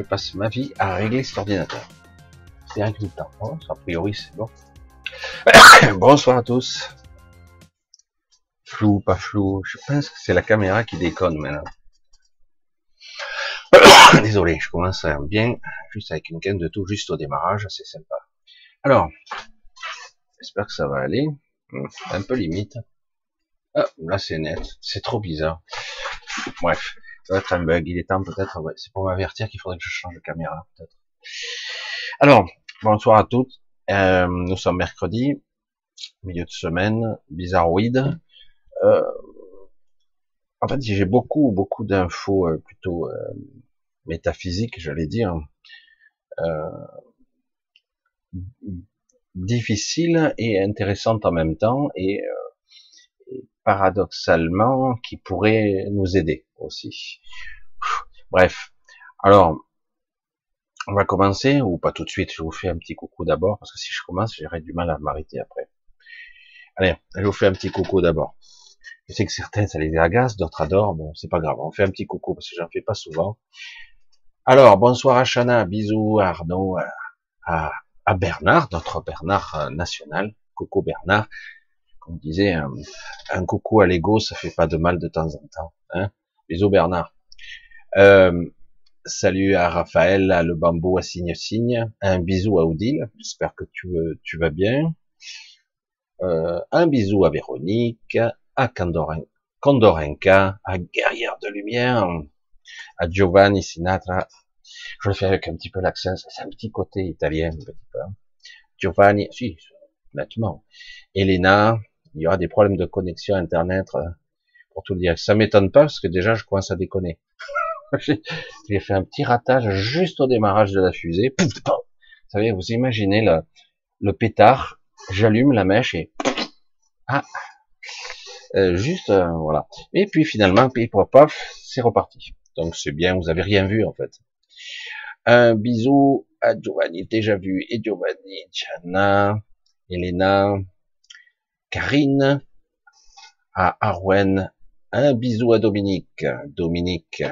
Je passe ma vie à régler cet ordinateur. C'est temps. Oh, a priori, c'est bon. Bonsoir à tous. Flou, pas flou. Je pense que c'est la caméra qui déconne maintenant. Désolé, je commence bien, juste avec une gaine de tout juste au démarrage, c'est sympa. Alors, j'espère que ça va aller. Hmm, un peu limite. Ah, là c'est net, c'est trop bizarre. Bref, un bug. Il est temps peut-être, c'est pour m'avertir qu'il faudrait que je change de caméra peut-être. Alors, bonsoir à toutes. Euh, nous sommes mercredi, milieu de semaine, bizarroïde. Euh, en fait, j'ai beaucoup, beaucoup d'infos euh, plutôt euh, métaphysiques, j'allais dire, difficiles et intéressantes en même temps, et, et paradoxalement, qui pourraient nous aider aussi. Bref, alors, on va commencer, ou pas tout de suite, je vous fais un petit coucou d'abord, parce que si je commence, j'aurai du mal à m'arrêter après. Allez, je vous fais un petit coucou d'abord. Je sais que certains, ça les agace, d'autres adorent, bon, c'est pas grave, on fait un petit coucou, parce que j'en fais pas souvent. Alors, bonsoir à Chana, bisous à Arnaud, à, à Bernard, notre Bernard euh, national, coucou Bernard, comme disait, un, un coucou à l'ego, ça fait pas de mal de temps en temps, hein bisous Bernard. Euh, salut à Raphaël, à le bambou, à Signe Signe, un bisou à Odile, j'espère que tu, tu vas bien. Euh, un bisou à Véronique, à Condorenka, à Guerrière de Lumière, à Giovanni Sinatra. Je le fais avec un petit peu l'accent, c'est un petit côté italien, un petit peu. Giovanni, si, nettement. Elena, il y aura des problèmes de connexion internet, euh, pour tout le dire. Ça m'étonne pas, parce que déjà, je commence à déconner. J'ai fait un petit ratage juste au démarrage de la fusée. Vous savez, vous imaginez le, le pétard, j'allume la mèche et ah, euh, juste euh, voilà. Et puis finalement, paf, c'est reparti. Donc c'est bien, vous avez rien vu en fait. Un bisou à Giovanni, déjà vu, et Giovanni, Chana, Elena, Karine, à Arwen, un bisou à Dominique, Dominique.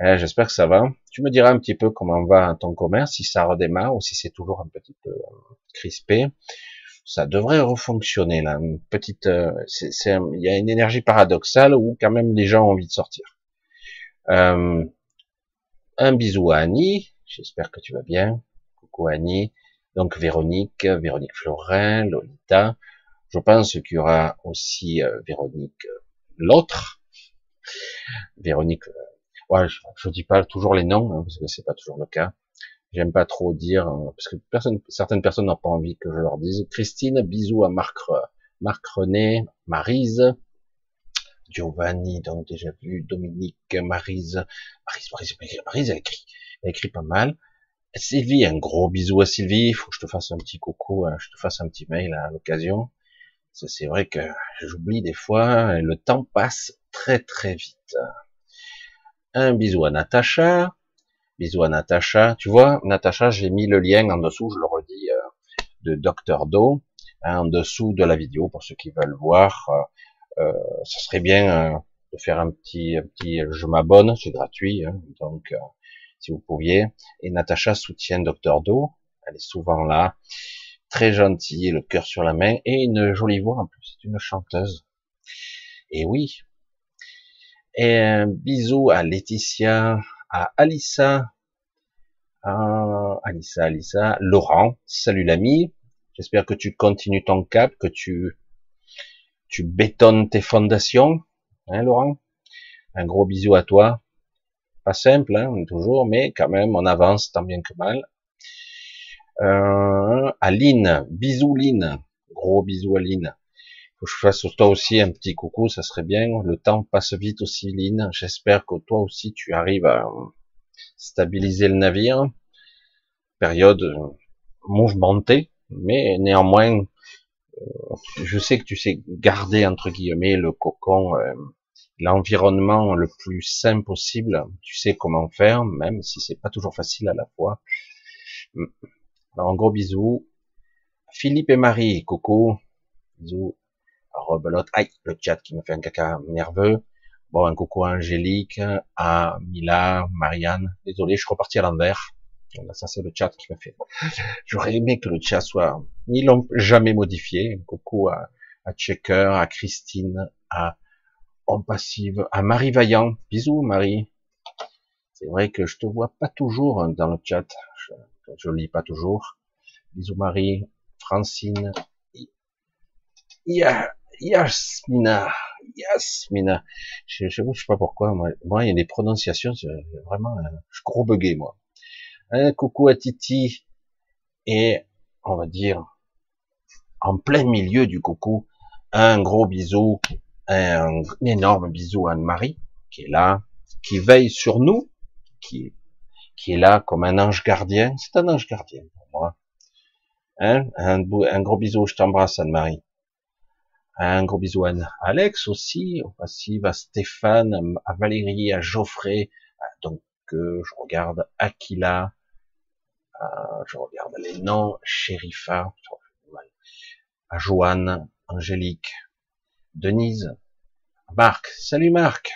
Eh, j'espère que ça va. Tu me diras un petit peu comment va ton commerce, si ça redémarre ou si c'est toujours un petit peu euh, crispé ça devrait refonctionner là. Petite, euh, il y a une énergie paradoxale où quand même les gens ont envie de sortir. Euh, un bisou à Annie, j'espère que tu vas bien. Coucou Annie. Donc Véronique, Véronique Florin, Lolita. Je pense qu'il y aura aussi Véronique l'autre. Véronique. ouais, je, je dis pas toujours les noms hein, parce que c'est pas toujours le cas. J'aime pas trop dire, euh, parce que personne, certaines personnes n'ont pas envie que je leur dise. Christine, bisous à Marc, Marc René, Marise, Giovanni, donc déjà vu, Dominique, Marise, Marise, Marise, Marise, écrit, elle écrit pas mal. Sylvie, un gros bisou à Sylvie, il faut que je te fasse un petit coucou, hein, je te fasse un petit mail à l'occasion. C'est vrai que j'oublie des fois, le temps passe très très vite. Un bisou à Natacha, Bisous à Natacha. Tu vois, Natacha, j'ai mis le lien en dessous, je le redis, euh, de Docteur Do, hein, en dessous de la vidéo pour ceux qui veulent voir. Euh, euh ce serait bien euh, de faire un petit, un petit, je m'abonne, c'est gratuit, hein, donc si vous pouviez. Et Natacha soutient Docteur Do, elle est souvent là, très gentille, le cœur sur la main et une jolie voix en plus. C'est une chanteuse. Et oui. Et un bisou à Laetitia, à Alissa, à Alissa, Alissa, Laurent, salut l'ami, j'espère que tu continues ton cap, que tu, tu bétonnes tes fondations, hein Laurent, un gros bisou à toi, pas simple, hein, toujours, mais quand même, on avance tant bien que mal. Euh, Lynn, bisous Lynn, gros bisous Lynn. Faut que je fasse toi aussi un petit coucou, ça serait bien. Le temps passe vite aussi, Lynn. J'espère que toi aussi tu arrives à, stabiliser le navire. Période mouvementée, mais néanmoins, euh, je sais que tu sais garder entre guillemets le cocon, euh, l'environnement le plus sain possible. Tu sais comment faire, même si c'est pas toujours facile à la fois. Un gros bisou. Philippe et Marie, coucou. Bisous. Rebelote. Aïe, le chat qui me fait un caca nerveux. Bon, un coucou à Angélique, à Mila, Marianne. Désolé, je suis reparti à l'envers. Ça, c'est le chat qui m'a fait. J'aurais aimé que le chat soit, ils l'ont jamais modifié. Un coucou à, à Checker, à Christine, à en Passive, à Marie Vaillant. Bisous, Marie. C'est vrai que je te vois pas toujours dans le chat. Je lis pas toujours. Bisous, Marie. Francine. Yasmina. Yasmina. Je, je, je sais pas pourquoi. Moi, il y a des prononciations, vraiment, je gros bugué, moi. Un coucou à Titi. Et, on va dire, en plein milieu du coucou, un gros bisou, un, énorme bisou à Anne-Marie, qui est là, qui veille sur nous, qui, qui est là comme un ange gardien. C'est un ange gardien pour moi. Hein? Un, un, gros bisou, je t'embrasse Anne-Marie. Un gros bisou à Alex aussi, au à Stéphane, à Valérie, à Geoffrey, donc euh, je regarde Aquila, euh, je regarde les noms, Sherifa, à Joanne, Angélique, Denise, Marc. Salut Marc.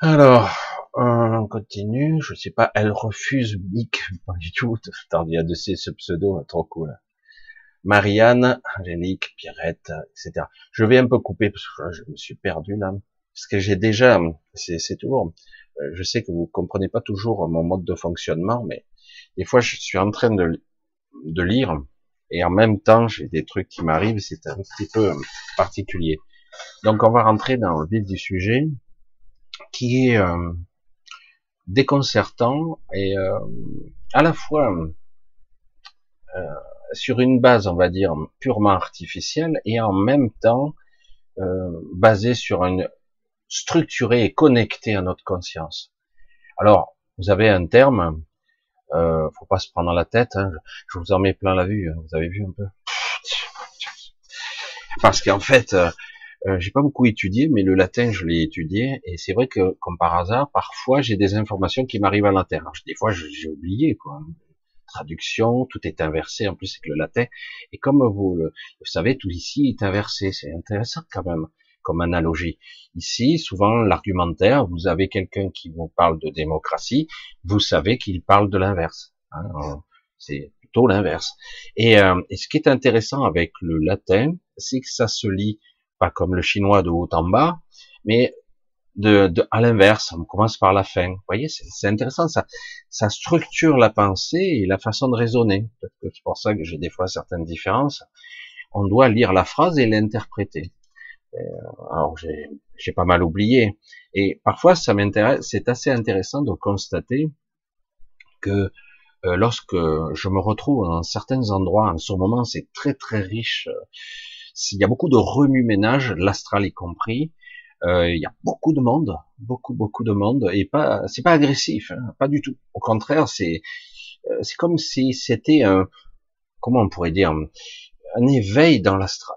Alors, on continue. Je sais pas, elle refuse Mick, pas du tout. Attends, il y de ces ce pseudo, trop cool. Marianne, Angélique, Pierrette, etc. Je vais un peu couper parce que je me suis perdu là. Parce que j'ai déjà, c'est toujours, euh, je sais que vous comprenez pas toujours mon mode de fonctionnement, mais des fois je suis en train de, de lire et en même temps j'ai des trucs qui m'arrivent, c'est un petit peu euh, particulier. Donc on va rentrer dans le vif du sujet, qui est euh, déconcertant et euh, à la fois euh, sur une base, on va dire, purement artificielle et en même temps basé sur une structurée et connectée à notre conscience. Alors, vous avez un terme euh, faut pas se prendre la tête. Hein. Je vous en mets plein la vue. Hein. Vous avez vu un peu? Parce qu'en fait, euh, j'ai pas beaucoup étudié, mais le latin, je l'ai étudié, et c'est vrai que, comme par hasard, parfois, j'ai des informations qui m'arrivent à l'intérieur. Des fois, j'ai oublié, quoi. Traduction, tout est inversé, en plus, avec le latin. Et comme vous le vous savez, tout ici est inversé. C'est intéressant, quand même comme analogie. Ici, souvent, l'argumentaire, vous avez quelqu'un qui vous parle de démocratie, vous savez qu'il parle de l'inverse. Hein, c'est plutôt l'inverse. Et, euh, et, ce qui est intéressant avec le latin, c'est que ça se lit pas comme le chinois de haut en bas, mais de, à l'inverse. On commence par la fin. Vous voyez, c'est intéressant. Ça, structure la pensée et la façon de raisonner. C'est pour ça que j'ai des fois certaines différences. On doit lire la phrase et l'interpréter. Euh, alors j'ai pas mal oublié. Et parfois, ça m'intéresse. C'est assez intéressant de constater que euh, lorsque je me retrouve dans certains endroits, en ce moment, c'est très très riche. Il y a beaucoup de remue-ménage, l'astral y compris. Euh, il y a beaucoup de monde, beaucoup beaucoup de monde, et pas, c'est pas agressif, hein, pas du tout. Au contraire, c'est c'est comme si c'était un, comment on pourrait dire, un éveil dans l'astral.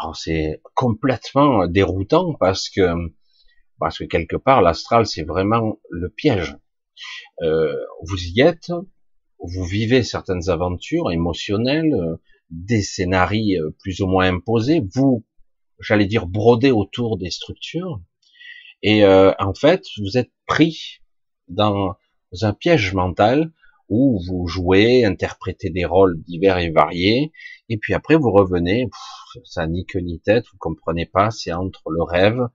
Alors c'est complètement déroutant parce que parce que quelque part l'astral c'est vraiment le piège. Euh, vous y êtes, vous vivez certaines aventures émotionnelles, des scénarios plus ou moins imposés, vous, j'allais dire, brodez autour des structures, et euh, en fait vous êtes pris dans un piège mental où vous jouez, interprétez des rôles divers et variés, et puis après vous revenez, ça ni queue ni tête, vous comprenez pas, c'est entre le rêve,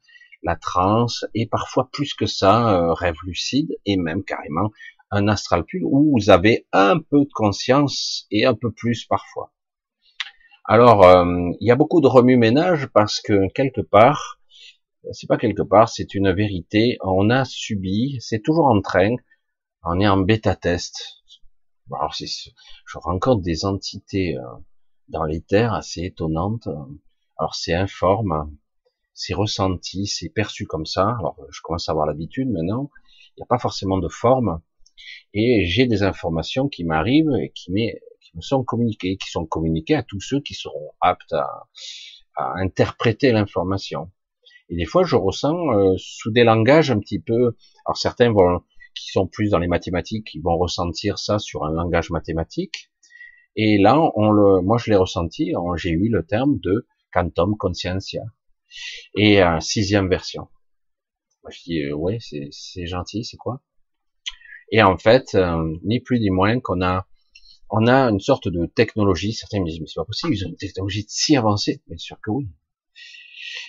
la transe, et parfois plus que ça, euh, rêve lucide, et même carrément un astral pur, où vous avez un peu de conscience, et un peu plus parfois. Alors, euh, il y a beaucoup de remue-ménage parce que quelque part, c'est pas quelque part, c'est une vérité, on a subi, c'est toujours en train, on est en bêta-test, alors je rencontre des entités euh, dans les terres assez étonnantes. Alors c'est informe, c'est ressenti, c'est perçu comme ça. Alors je commence à avoir l'habitude maintenant. Il n'y a pas forcément de forme. Et j'ai des informations qui m'arrivent et qui, qui sont communiquées, qui sont communiquées à tous ceux qui seront aptes à, à interpréter l'information. Et des fois, je ressens euh, sous des langages un petit peu. Alors certains vont qui sont plus dans les mathématiques, ils vont ressentir ça sur un langage mathématique. Et là, on le, moi je l'ai ressenti, j'ai eu le terme de quantum conscientia. Et euh, sixième version. Moi, je dis, euh, ouais, c'est gentil, c'est quoi? Et en fait, euh, ni plus ni moins qu'on a, on a une sorte de technologie. Certains me disent, mais c'est pas possible, ils ont une technologie si avancée. Bien sûr que oui.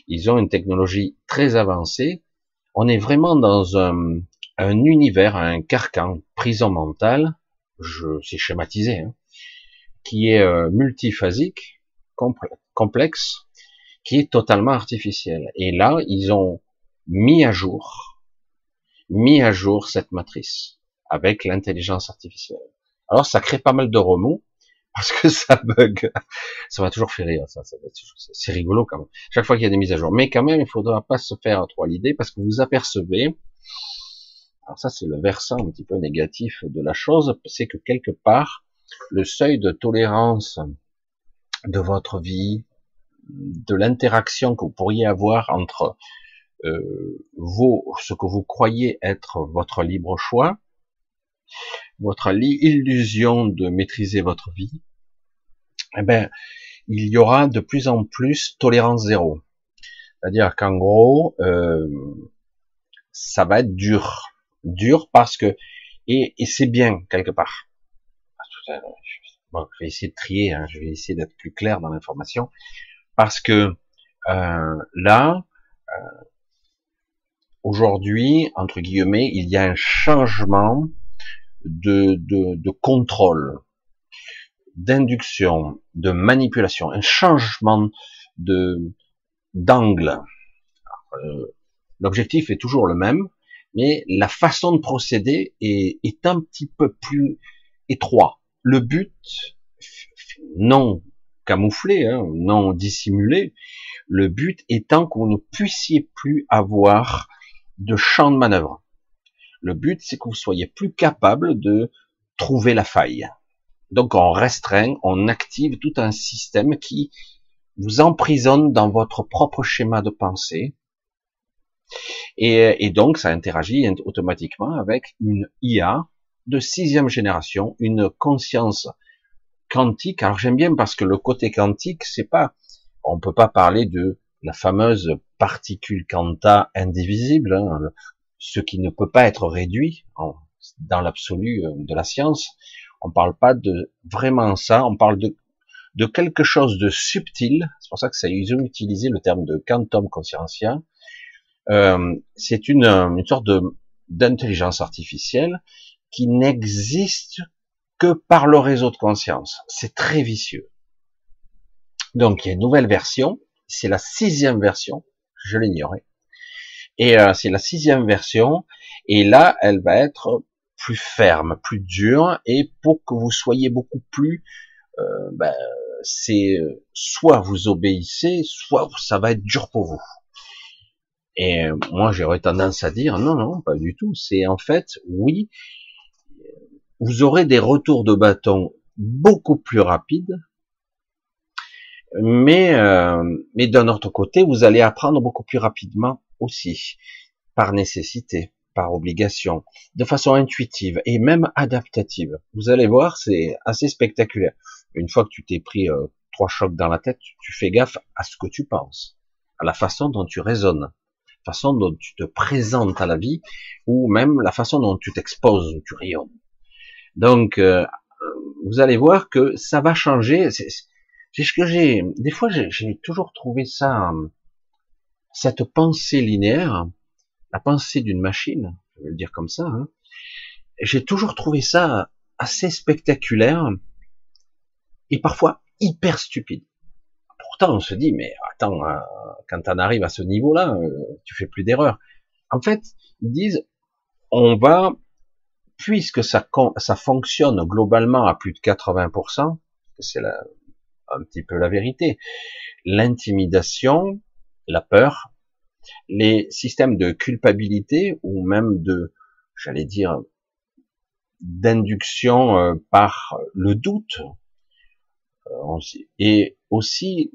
Ils ont une technologie très avancée. On est vraiment dans un, un univers, un carcan, prison mentale. Je, c'est schématisé, hein, qui est euh, multiphasique, complexe, qui est totalement artificiel. Et là, ils ont mis à jour, mis à jour cette matrice avec l'intelligence artificielle. Alors, ça crée pas mal de remous parce que ça bug. Ça va toujours faire rire, ça. c'est rigolo quand même. Chaque fois qu'il y a des mises à jour. Mais quand même, il faudra pas se faire trop l'idée parce que vous apercevez, alors ça c'est le versant un petit peu négatif de la chose, c'est que quelque part, le seuil de tolérance de votre vie, de l'interaction que vous pourriez avoir entre euh, vos, ce que vous croyez être votre libre choix, votre illusion de maîtriser votre vie, eh ben, il y aura de plus en plus tolérance zéro. C'est-à-dire qu'en gros, euh, ça va être dur, dur parce que et, et c'est bien quelque part. Bon, je vais essayer de trier, hein, je vais essayer d'être plus clair dans l'information, parce que euh, là, euh, aujourd'hui, entre guillemets, il y a un changement de, de, de contrôle, d'induction, de manipulation, un changement de d'angle. Euh, l'objectif est toujours le même, mais la façon de procéder est, est un petit peu plus étroit. Le but, non camouflé, hein, non dissimulé, le but étant qu'on ne puissiez plus avoir de champ de manœuvre. Le but, c'est que vous soyez plus capable de trouver la faille. Donc on restreint, on active tout un système qui vous emprisonne dans votre propre schéma de pensée. Et, donc ça interagit automatiquement avec une IA de sixième génération, une conscience quantique. Alors j'aime bien parce que le côté quantique, c'est pas, on peut pas parler de la fameuse particule quanta indivisible, hein, ce qui ne peut pas être réduit dans l'absolu euh, de la science. On parle pas de vraiment ça, on parle de, quelque chose de subtil. C'est pour ça que ça ils ont utilisé le terme de quantum consciencia. Euh, c'est une, une sorte d'intelligence artificielle qui n'existe que par le réseau de conscience. C'est très vicieux. Donc il y a une nouvelle version, c'est la sixième version, je l'ignorais. Et euh, c'est la sixième version, et là elle va être plus ferme, plus dure, et pour que vous soyez beaucoup plus, euh, ben, c'est euh, soit vous obéissez, soit ça va être dur pour vous. Et moi j'aurais tendance à dire non non pas du tout. C'est en fait oui vous aurez des retours de bâton beaucoup plus rapides, mais, euh, mais d'un autre côté, vous allez apprendre beaucoup plus rapidement aussi, par nécessité, par obligation, de façon intuitive et même adaptative. Vous allez voir, c'est assez spectaculaire. Une fois que tu t'es pris euh, trois chocs dans la tête, tu fais gaffe à ce que tu penses, à la façon dont tu raisonnes, la façon dont tu te présentes à la vie, ou même la façon dont tu t'exposes, tu rayonnes. Donc, euh, vous allez voir que ça va changer. C'est ce que j'ai. Des fois, j'ai toujours trouvé ça, cette pensée linéaire, la pensée d'une machine, je vais le dire comme ça. Hein, j'ai toujours trouvé ça assez spectaculaire et parfois hyper stupide. Pourtant, on se dit, mais attends, euh, quand on arrive à ce niveau-là, euh, tu fais plus d'erreurs. En fait, ils disent, on va puisque ça, ça fonctionne globalement à plus de 80%, c'est un petit peu la vérité, l'intimidation, la peur, les systèmes de culpabilité ou même de, j'allais dire, d'induction euh, par le doute, euh, et aussi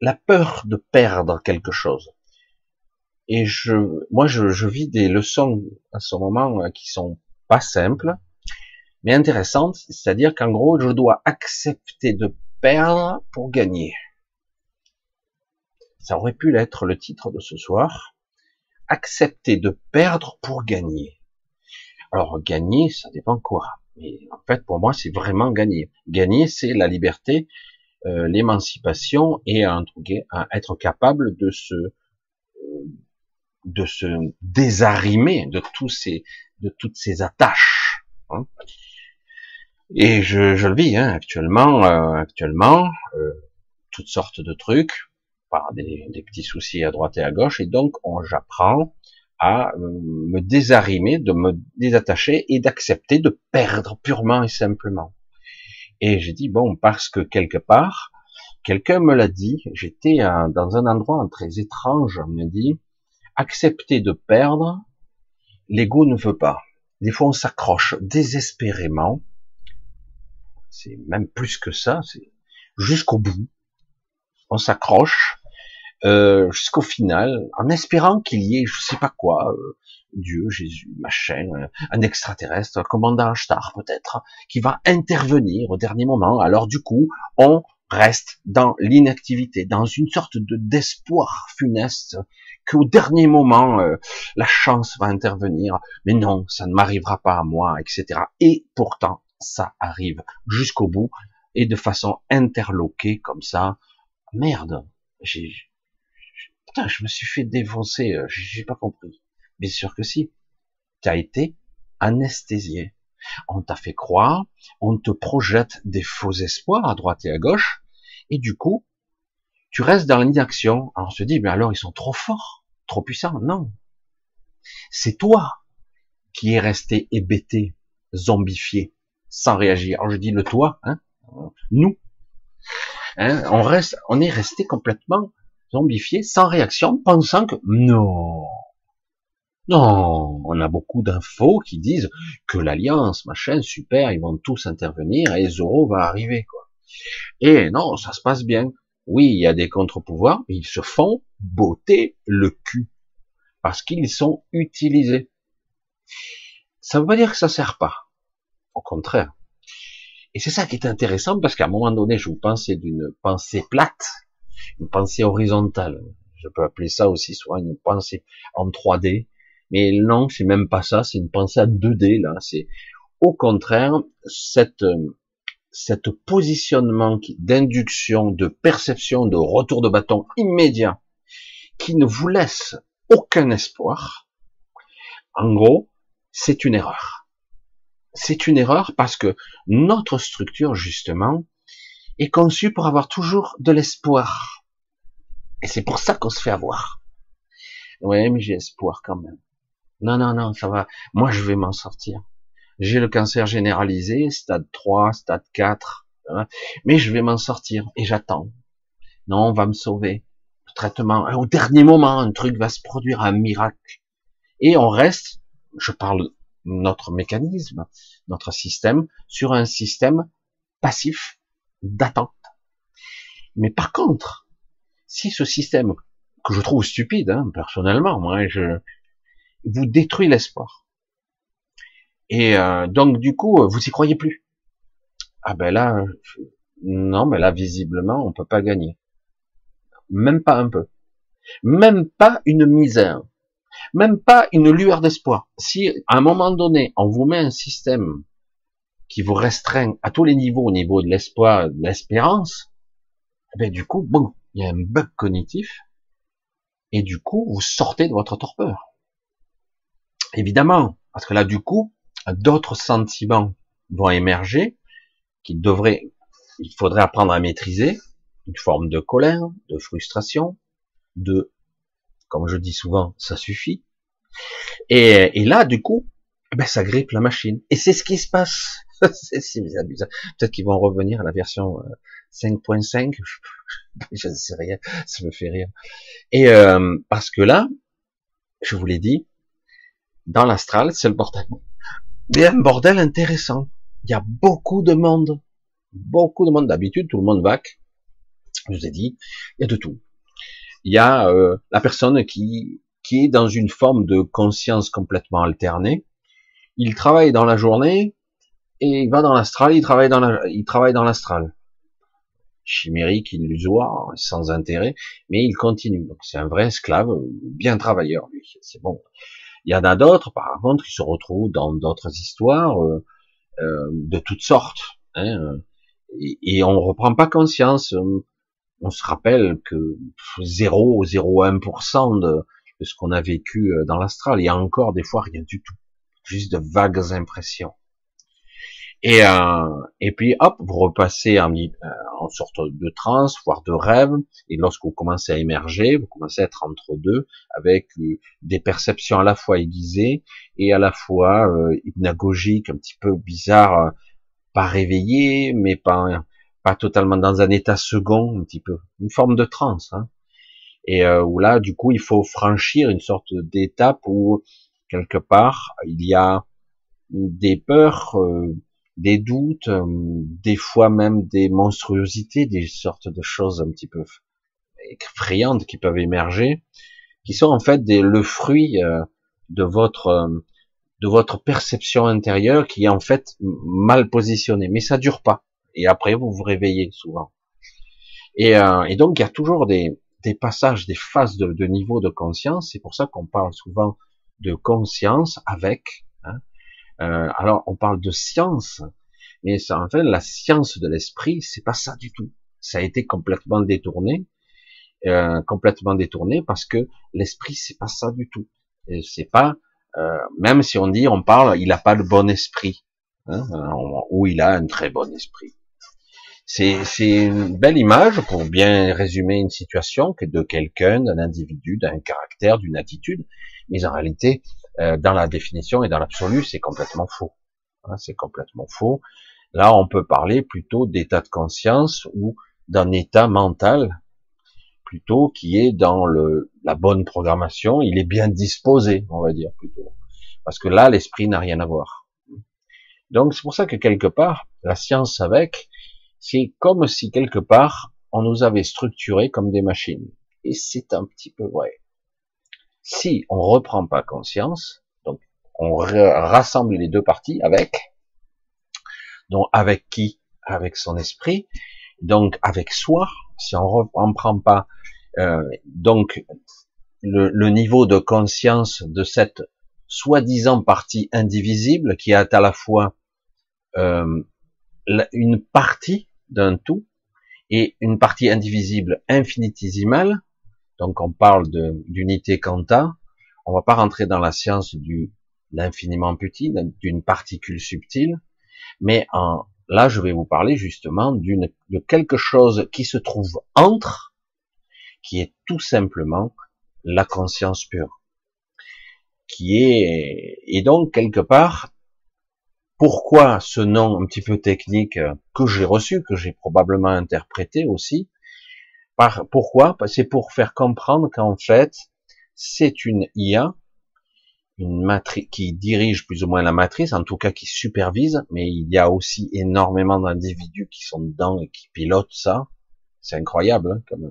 la peur de perdre quelque chose. Et je, moi, je, je vis des leçons à ce moment euh, qui sont pas simple, mais intéressante, c'est-à-dire qu'en gros, je dois accepter de perdre pour gagner. Ça aurait pu être le titre de ce soir. Accepter de perdre pour gagner. Alors gagner, ça dépend quoi. Mais en fait, pour moi, c'est vraiment gagner. Gagner, c'est la liberté, euh, l'émancipation et être capable de se de se de tous ces toutes ces attaches. Hein. Et je, je, le vis hein, actuellement, euh, actuellement, euh, toutes sortes de trucs, par des, petits soucis à droite et à gauche, et donc j'apprends à euh, me désarimer, de me désattacher et d'accepter de perdre purement et simplement. Et j'ai dit bon parce que quelque part, quelqu'un me l'a dit, j'étais dans un endroit très étrange, on me dit accepter de perdre, l'ego ne veut pas. Des fois on s'accroche désespérément, c'est même plus que ça, c'est jusqu'au bout. On s'accroche euh, jusqu'au final, en espérant qu'il y ait, je sais pas quoi, euh, Dieu, Jésus, machin, euh, un extraterrestre, un commandant Star peut-être, qui va intervenir au dernier moment. Alors du coup, on reste dans l'inactivité, dans une sorte de d'espoir funeste qu'au dernier moment la chance va intervenir. Mais non, ça ne m'arrivera pas à moi, etc. Et pourtant, ça arrive jusqu'au bout et de façon interloquée comme ça. Merde, j'ai Putain, je me suis fait défoncer, euh, j'ai pas compris. Bien sûr que si. Tu as été anesthésié. On t'a fait croire, on te projette des faux espoirs à droite et à gauche, et du coup, tu restes dans l'inaction. Alors on se dit, mais alors ils sont trop forts, trop puissants. Non. C'est toi qui es resté hébété, zombifié, sans réagir. Alors je dis le toi, hein, nous. Hein, on reste, on est resté complètement zombifié, sans réaction, pensant que non, non, on a beaucoup d'infos qui disent que l'alliance, machin, super, ils vont tous intervenir et Zoro va arriver, quoi. Et non, ça se passe bien. Oui, il y a des contre-pouvoirs, mais ils se font botter le cul. Parce qu'ils sont utilisés. Ça veut pas dire que ça sert pas. Au contraire. Et c'est ça qui est intéressant parce qu'à un moment donné, je vous pensais d'une pensée plate, une pensée horizontale. Je peux appeler ça aussi soit une pensée en 3D, mais non, c'est même pas ça, c'est une pensée à 2D là. C'est au contraire cette cette positionnement d'induction, de perception, de retour de bâton immédiat, qui ne vous laisse aucun espoir. En gros, c'est une erreur. C'est une erreur parce que notre structure, justement, est conçue pour avoir toujours de l'espoir. Et c'est pour ça qu'on se fait avoir. Ouais, mais j'ai espoir quand même. Non, non, non, ça va. Moi, je vais m'en sortir. J'ai le cancer généralisé, stade 3, stade 4. Hein. Mais je vais m'en sortir. Et j'attends. Non, on va me sauver. Le traitement. Au dernier moment, un truc va se produire, un miracle. Et on reste, je parle notre mécanisme, notre système, sur un système passif d'attente. Mais par contre, si ce système, que je trouve stupide, hein, personnellement, moi, je, vous détruit l'espoir. Et euh, donc, du coup, vous y croyez plus. Ah ben là, non, mais là, visiblement, on peut pas gagner. Même pas un peu. Même pas une misère. Même pas une lueur d'espoir. Si, à un moment donné, on vous met un système qui vous restreint à tous les niveaux, au niveau de l'espoir, de l'espérance, eh ben du coup, bon, il y a un bug cognitif, et du coup, vous sortez de votre torpeur. Évidemment, parce que là, du coup, d'autres sentiments vont émerger, qui devraient, il faudrait apprendre à maîtriser, une forme de colère, de frustration, de, comme je dis souvent, ça suffit. Et, là, du coup, eh ben, ça grippe la machine. Et c'est ce qui se passe. c'est Peut-être qu'ils vont revenir à la version 5.5. Euh, je ne sais rien, ça me fait rire. Et euh, parce que là, je vous l'ai dit, dans l'astral, c'est le bordel. Mais un bordel intéressant. Il y a beaucoup de monde. Beaucoup de monde. D'habitude, tout le monde vac. Je vous ai dit, il y a de tout. Il y a euh, la personne qui, qui est dans une forme de conscience complètement alternée. Il travaille dans la journée et il va dans l'astral, il travaille dans il travaille dans l'astral chimérique, illusoire, sans intérêt, mais il continue. Donc c'est un vrai esclave, bien travailleur lui. C'est bon. Il y en a d'autres, par contre, qui se retrouvent dans d'autres histoires euh, euh, de toutes sortes. Hein, et, et, on reprend pas conscience. On, se rappelle que 0 0,1% de, de ce qu'on a vécu euh, dans l'astral. Il y a encore des fois rien du tout, juste de vagues impressions. Et, euh, et puis hop, vous repassez en, euh, en sorte de transe, voire de rêve, et lorsque vous commencez à émerger, vous commencez à être entre deux, avec euh, des perceptions à la fois aiguisées et à la fois euh, hypnagogiques, un petit peu bizarres, pas réveillées, mais pas, pas totalement dans un état second, un petit peu, une forme de transe. Hein. Et où là, du coup, il faut franchir une sorte d'étape où, quelque part, il y a des peurs des doutes, euh, des fois même des monstruosités, des sortes de choses un petit peu effrayantes qui peuvent émerger, qui sont en fait des, le fruit euh, de votre euh, de votre perception intérieure qui est en fait mal positionnée. Mais ça dure pas. Et après, vous vous réveillez souvent. Et, et donc, il y a toujours des, des passages, des phases de, de niveau de conscience. C'est pour ça qu'on parle souvent de conscience avec hein, euh, alors, on parle de science, mais ça, en fait, la science de l'esprit, c'est pas ça du tout. Ça a été complètement détourné, euh, complètement détourné, parce que l'esprit, c'est pas ça du tout. C'est pas, euh, même si on dit, on parle, il a pas le bon esprit, hein, ou il a un très bon esprit. C'est une belle image pour bien résumer une situation de quelqu'un, d'un individu, d'un caractère, d'une attitude, mais en réalité, euh, dans la définition et dans l'absolu, c'est complètement faux. Hein, c'est complètement faux. Là, on peut parler plutôt d'état de conscience ou d'un état mental, plutôt qui est dans le, la bonne programmation. Il est bien disposé, on va dire plutôt, parce que là, l'esprit n'a rien à voir. Donc, c'est pour ça que quelque part, la science avec, c'est comme si quelque part, on nous avait structuré comme des machines. Et c'est un petit peu vrai. Si on reprend pas conscience, donc on rassemble les deux parties avec, donc avec qui? Avec son esprit, donc avec soi, si on ne prend pas euh, donc le, le, niveau de conscience de cette soi-disant partie indivisible qui est à la fois euh, une partie d'un tout et une partie indivisible infinitésimale, donc on parle d'unité quanta. On va pas rentrer dans la science du l'infiniment petit, d'une particule subtile, mais là je vais vous parler justement d'une de quelque chose qui se trouve entre, qui est tout simplement la conscience pure, qui est et donc quelque part pourquoi ce nom un petit peu technique que j'ai reçu, que j'ai probablement interprété aussi, pourquoi? C'est pour faire comprendre qu'en fait, c'est une IA, une matrice qui dirige plus ou moins la matrice, en tout cas qui supervise, mais il y a aussi énormément d'individus qui sont dedans et qui pilotent ça. C'est incroyable hein, quand même.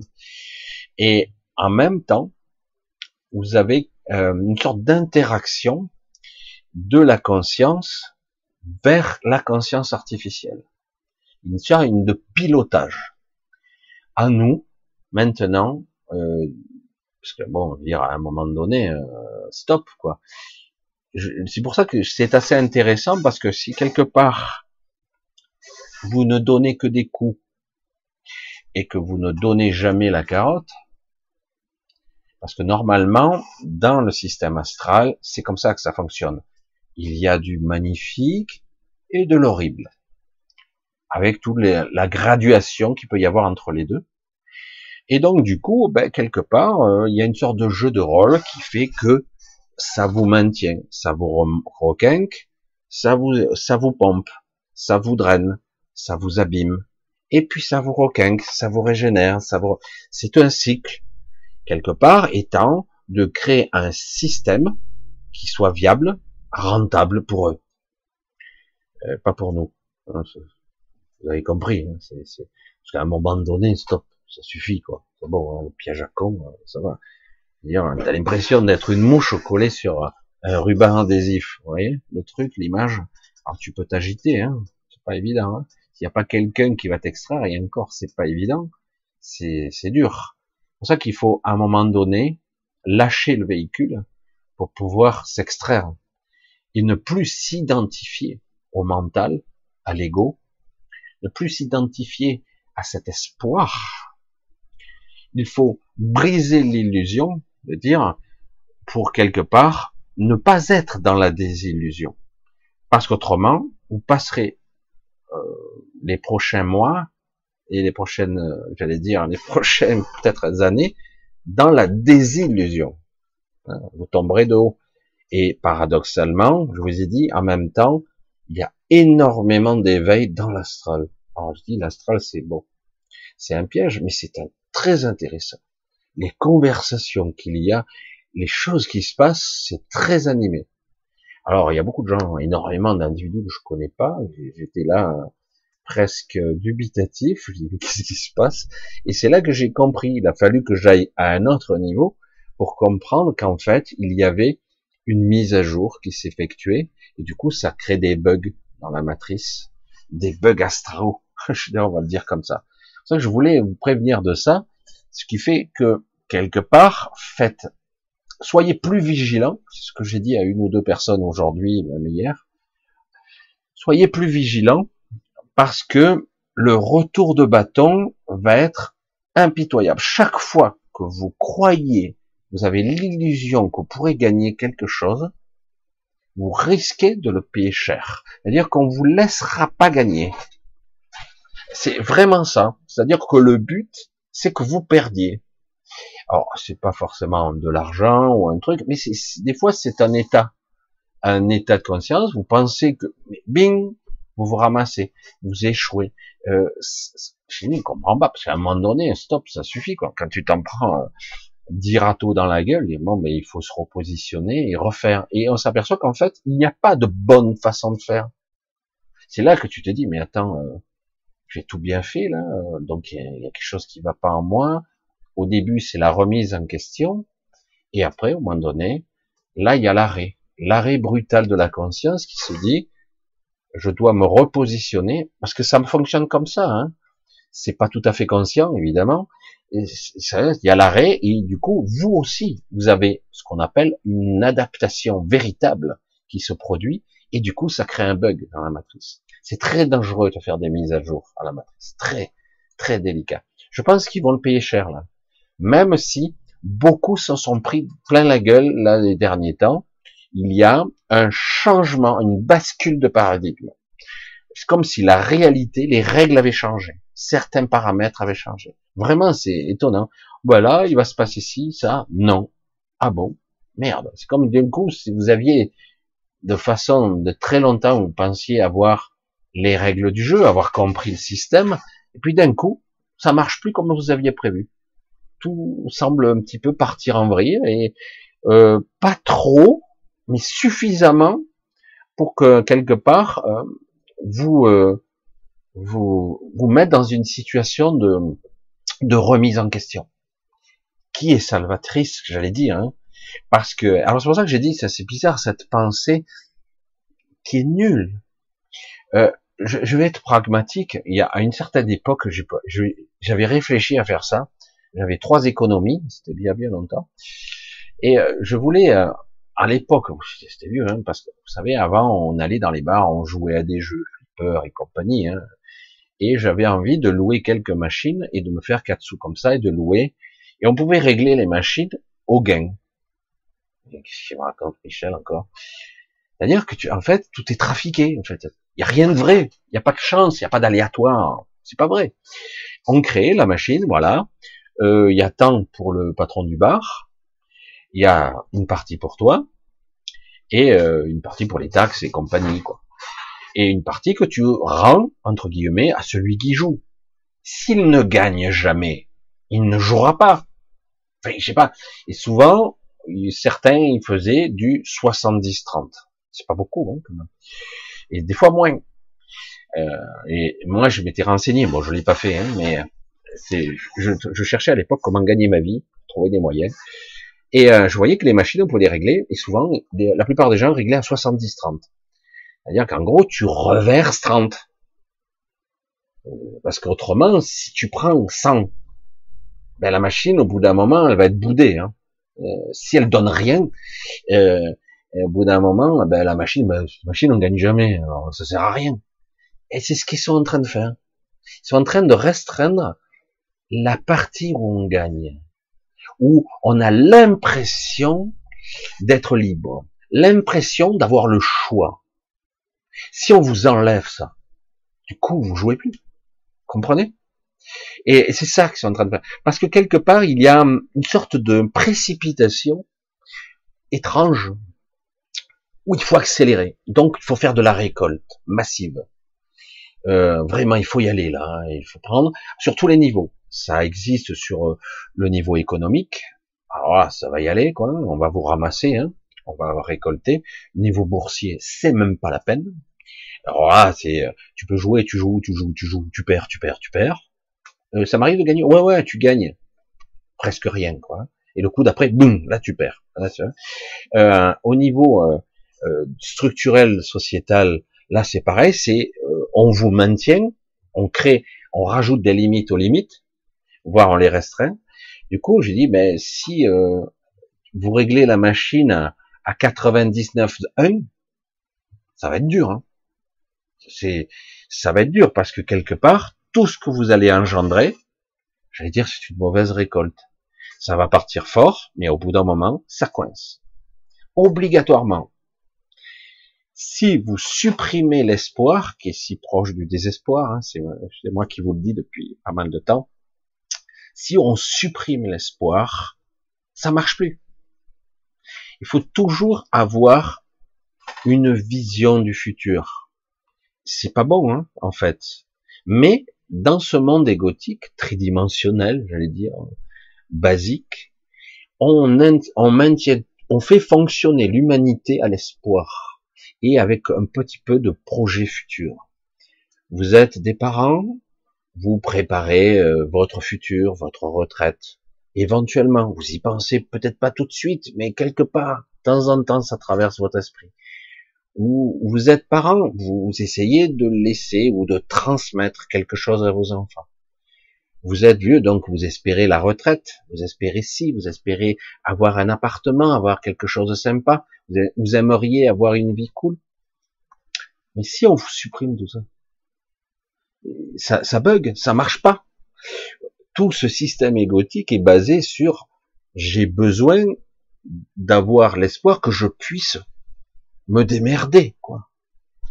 Et en même temps, vous avez euh, une sorte d'interaction de la conscience vers la conscience artificielle. Une sorte de pilotage. À nous, Maintenant, euh, parce que bon, dire à un moment donné, euh, stop quoi. C'est pour ça que c'est assez intéressant parce que si quelque part vous ne donnez que des coups et que vous ne donnez jamais la carotte, parce que normalement, dans le système astral, c'est comme ça que ça fonctionne. Il y a du magnifique et de l'horrible, avec toute la graduation qu'il peut y avoir entre les deux. Et donc du coup, ben, quelque part, euh, il y a une sorte de jeu de rôle qui fait que ça vous maintient, ça vous requinque, ça vous, ça vous pompe, ça vous draine, ça vous abîme, et puis ça vous requinque, ça vous régénère, ça vous, c'est un cycle quelque part étant de créer un système qui soit viable, rentable pour eux, euh, pas pour nous. Hein, vous avez compris, hein, c'est, c'est, parce qu'à un moment donné, stop ça suffit quoi. C'est bon, hein, le piège à con, euh, ça va. T'as l'impression d'être une mouche collée sur un ruban adhésif, vous voyez le truc, l'image. Alors tu peux t'agiter, hein, c'est pas évident. Hein. S'il n'y a pas quelqu'un qui va t'extraire, et encore, c'est pas évident, c'est dur. C'est pour ça qu'il faut, à un moment donné, lâcher le véhicule pour pouvoir s'extraire et ne plus s'identifier au mental, à l'ego, ne plus s'identifier à cet espoir. Il faut briser l'illusion de dire, pour quelque part, ne pas être dans la désillusion. Parce qu'autrement, vous passerez euh, les prochains mois et les prochaines, euh, j'allais dire, les prochaines peut-être années dans la désillusion. Hein, vous tomberez de haut. Et paradoxalement, je vous ai dit, en même temps, il y a énormément d'éveil dans l'astral. Alors je dis, l'astral c'est bon. C'est un piège, mais c'est très intéressant. Les conversations qu'il y a, les choses qui se passent, c'est très animé. Alors, il y a beaucoup de gens, énormément d'individus que je connais pas. J'étais là presque dubitatif. Je dis, mais qu'est-ce qui se passe? Et c'est là que j'ai compris. Il a fallu que j'aille à un autre niveau pour comprendre qu'en fait, il y avait une mise à jour qui s'effectuait. Et du coup, ça crée des bugs dans la matrice. Des bugs astraux. on va le dire comme ça. C'est ça que je voulais vous prévenir de ça. Ce qui fait que, quelque part, faites soyez plus vigilants, c'est ce que j'ai dit à une ou deux personnes aujourd'hui, même hier, soyez plus vigilants parce que le retour de bâton va être impitoyable. Chaque fois que vous croyez, vous avez l'illusion que vous pourrez gagner quelque chose, vous risquez de le payer cher. C'est-à-dire qu'on vous laissera pas gagner. C'est vraiment ça. C'est-à-dire que le but, c'est que vous perdiez. Alors, c'est pas forcément de l'argent ou un truc, mais des fois c'est un état, un état de conscience. Vous pensez que, bing, vous vous ramassez, vous échouez. Euh, je ne comprends pas parce qu'à un moment donné, stop, ça suffit quoi. Quand tu t'en prends euh, dix râteaux dans la gueule, bon, mais il faut se repositionner et refaire. Et on s'aperçoit qu'en fait, il n'y a pas de bonne façon de faire. C'est là que tu te dis, mais attends, euh, j'ai tout bien fait là, euh, donc il y, y, a quelque chose qui va pas en moi au début, c'est la remise en question, et après, au moment donné, là, il y a l'arrêt, l'arrêt brutal de la conscience qui se dit, je dois me repositionner, parce que ça me fonctionne comme ça, hein. C'est pas tout à fait conscient, évidemment. Il y a l'arrêt, et du coup, vous aussi, vous avez ce qu'on appelle une adaptation véritable qui se produit, et du coup, ça crée un bug dans la matrice. C'est très dangereux de faire des mises à jour à la matrice. Très, très délicat. Je pense qu'ils vont le payer cher, là même si beaucoup se sont pris plein la gueule là les derniers temps, il y a un changement, une bascule de paradigme. C'est comme si la réalité, les règles avaient changé, certains paramètres avaient changé. Vraiment, c'est étonnant. Voilà, il va se passer ci, ça, non. Ah bon, merde. C'est comme d'un coup, si vous aviez de façon de très longtemps, vous pensiez avoir les règles du jeu, avoir compris le système, et puis d'un coup, ça marche plus comme vous aviez prévu tout semble un petit peu partir en vrille et euh, pas trop, mais suffisamment pour que quelque part euh, vous euh, vous vous mettre dans une situation de de remise en question qui est salvatrice, j'allais dire, hein, parce que alors c'est pour ça que j'ai dit ça c'est bizarre cette pensée qui est nulle. Euh, je, je, vais être pragmatique. Il y a à une certaine époque, j'avais réfléchi à faire ça j'avais trois économies, c'était bien bien longtemps. Et euh, je voulais, euh, à l'époque, c'était vieux, hein, parce que vous savez, avant, on allait dans les bars, on jouait à des jeux, flipper et compagnie, hein, et j'avais envie de louer quelques machines et de me faire quatre sous comme ça et de louer. Et on pouvait régler les machines au gain. Qu'est-ce me raconte Michel encore? C'est-à-dire que tu, en fait, tout est trafiqué. En fait, il y a rien de vrai. Il n'y a pas de chance. Il n'y a pas d'aléatoire. C'est pas vrai. On crée la machine, voilà euh, il y a tant pour le patron du bar, il y a une partie pour toi, et euh, une partie pour les taxes et compagnie, quoi. Et une partie que tu rends, entre guillemets, à celui qui joue. S'il ne gagne jamais, il ne jouera pas. Enfin, je sais pas. Et souvent, certains, ils faisaient du 70-30. C'est pas beaucoup, hein, quand même. Et des fois moins. Euh, et moi, je m'étais renseigné. Bon, je l'ai pas fait, hein, mais je, cherchais à l'époque comment gagner ma vie, trouver des moyens. Et euh, je voyais que les machines, on pouvait les régler, et souvent, la plupart des gens réglaient à 70-30. C'est-à-dire qu'en gros, tu reverses 30. Parce qu'autrement, si tu prends 100, ben la machine, au bout d'un moment, elle va être boudée. Hein. Euh, si elle donne rien, euh, au bout d'un moment, ben la machine, ben, la machine, on gagne jamais. Alors, ça sert à rien. Et c'est ce qu'ils sont en train de faire. Ils sont en train de restreindre la partie où on gagne, où on a l'impression d'être libre, l'impression d'avoir le choix. Si on vous enlève ça, du coup, vous jouez plus. Comprenez? Et c'est ça qu'ils sont en train de faire. Parce que quelque part, il y a une sorte de précipitation étrange où il faut accélérer. Donc, il faut faire de la récolte massive. Euh, vraiment, il faut y aller là. Il faut prendre sur tous les niveaux. Ça existe sur euh, le niveau économique. Alors là, ça va y aller, quoi. On va vous ramasser, hein. on va récolter. Niveau boursier, c'est même pas la peine. Alors là, c'est, euh, tu peux jouer, tu joues, tu joues, tu joues, tu perds, tu perds, tu perds. Euh, ça m'arrive de gagner. Ouais, ouais, tu gagnes presque rien, quoi. Et le coup d'après, boum, là tu perds. Euh, au niveau euh, structurel, sociétal, là c'est pareil. C'est, on vous maintient, on crée, on rajoute des limites aux limites, voire on les restreint. Du coup, j'ai dit, ben si vous réglez la machine à, à 99,1, ça va être dur. Hein c'est, ça va être dur parce que quelque part, tout ce que vous allez engendrer, j'allais dire, c'est une mauvaise récolte. Ça va partir fort, mais au bout d'un moment, ça coince. Obligatoirement. Si vous supprimez l'espoir, qui est si proche du désespoir, hein, c'est moi qui vous le dis depuis pas mal de temps, si on supprime l'espoir, ça marche plus. Il faut toujours avoir une vision du futur c'est pas bon, hein, en fait. Mais dans ce monde égotique, tridimensionnel, j'allais dire, basique, on, on maintient, on fait fonctionner l'humanité à l'espoir et avec un petit peu de projet futur. Vous êtes des parents, vous préparez euh, votre futur, votre retraite. Éventuellement, vous y pensez peut-être pas tout de suite, mais quelque part, de temps en temps, ça traverse votre esprit où vous êtes parent, vous essayez de laisser ou de transmettre quelque chose à vos enfants. Vous êtes vieux, donc vous espérez la retraite, vous espérez si, vous espérez avoir un appartement, avoir quelque chose de sympa, vous aimeriez avoir une vie cool. Mais si on vous supprime tout ça, ça, ça bug, ça marche pas. Tout ce système égotique est basé sur j'ai besoin d'avoir l'espoir que je puisse me démerder, quoi.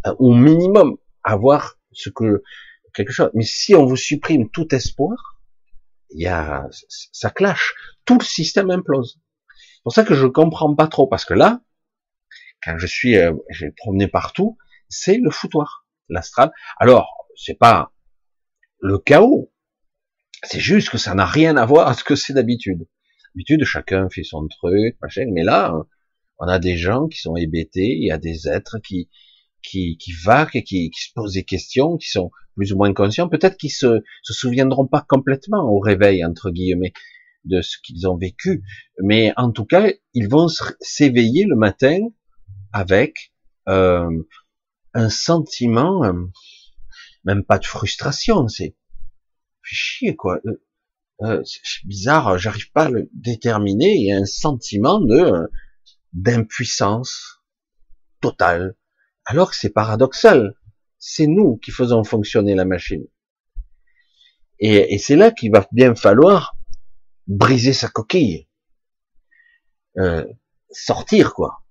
Euh, au minimum, avoir ce que quelque chose. Mais si on vous supprime tout espoir, il y a ça clash, tout le système implose. C'est pour ça que je comprends pas trop, parce que là, quand je suis, euh, j'ai promené partout, c'est le foutoir, l'astral. Alors, c'est pas le chaos, c'est juste que ça n'a rien à voir à ce que c'est d'habitude. D'habitude, chacun fait son truc, machin, mais là, on a des gens qui sont hébétés, il y a des êtres qui qui, qui vaquent, qui, qui se posent des questions, qui sont plus ou moins conscients, peut-être qu'ils se, se souviendront pas complètement au réveil entre guillemets de ce qu'ils ont vécu, mais en tout cas ils vont s'éveiller le matin avec euh, un sentiment, euh, même pas de frustration, c'est chier quoi. Euh, c'est bizarre, j'arrive pas à le déterminer. Il y a un sentiment de d'impuissance totale, alors que c'est paradoxal. C'est nous qui faisons fonctionner la machine. Et, c'est là qu'il va bien falloir briser sa coquille, euh, sortir quoi.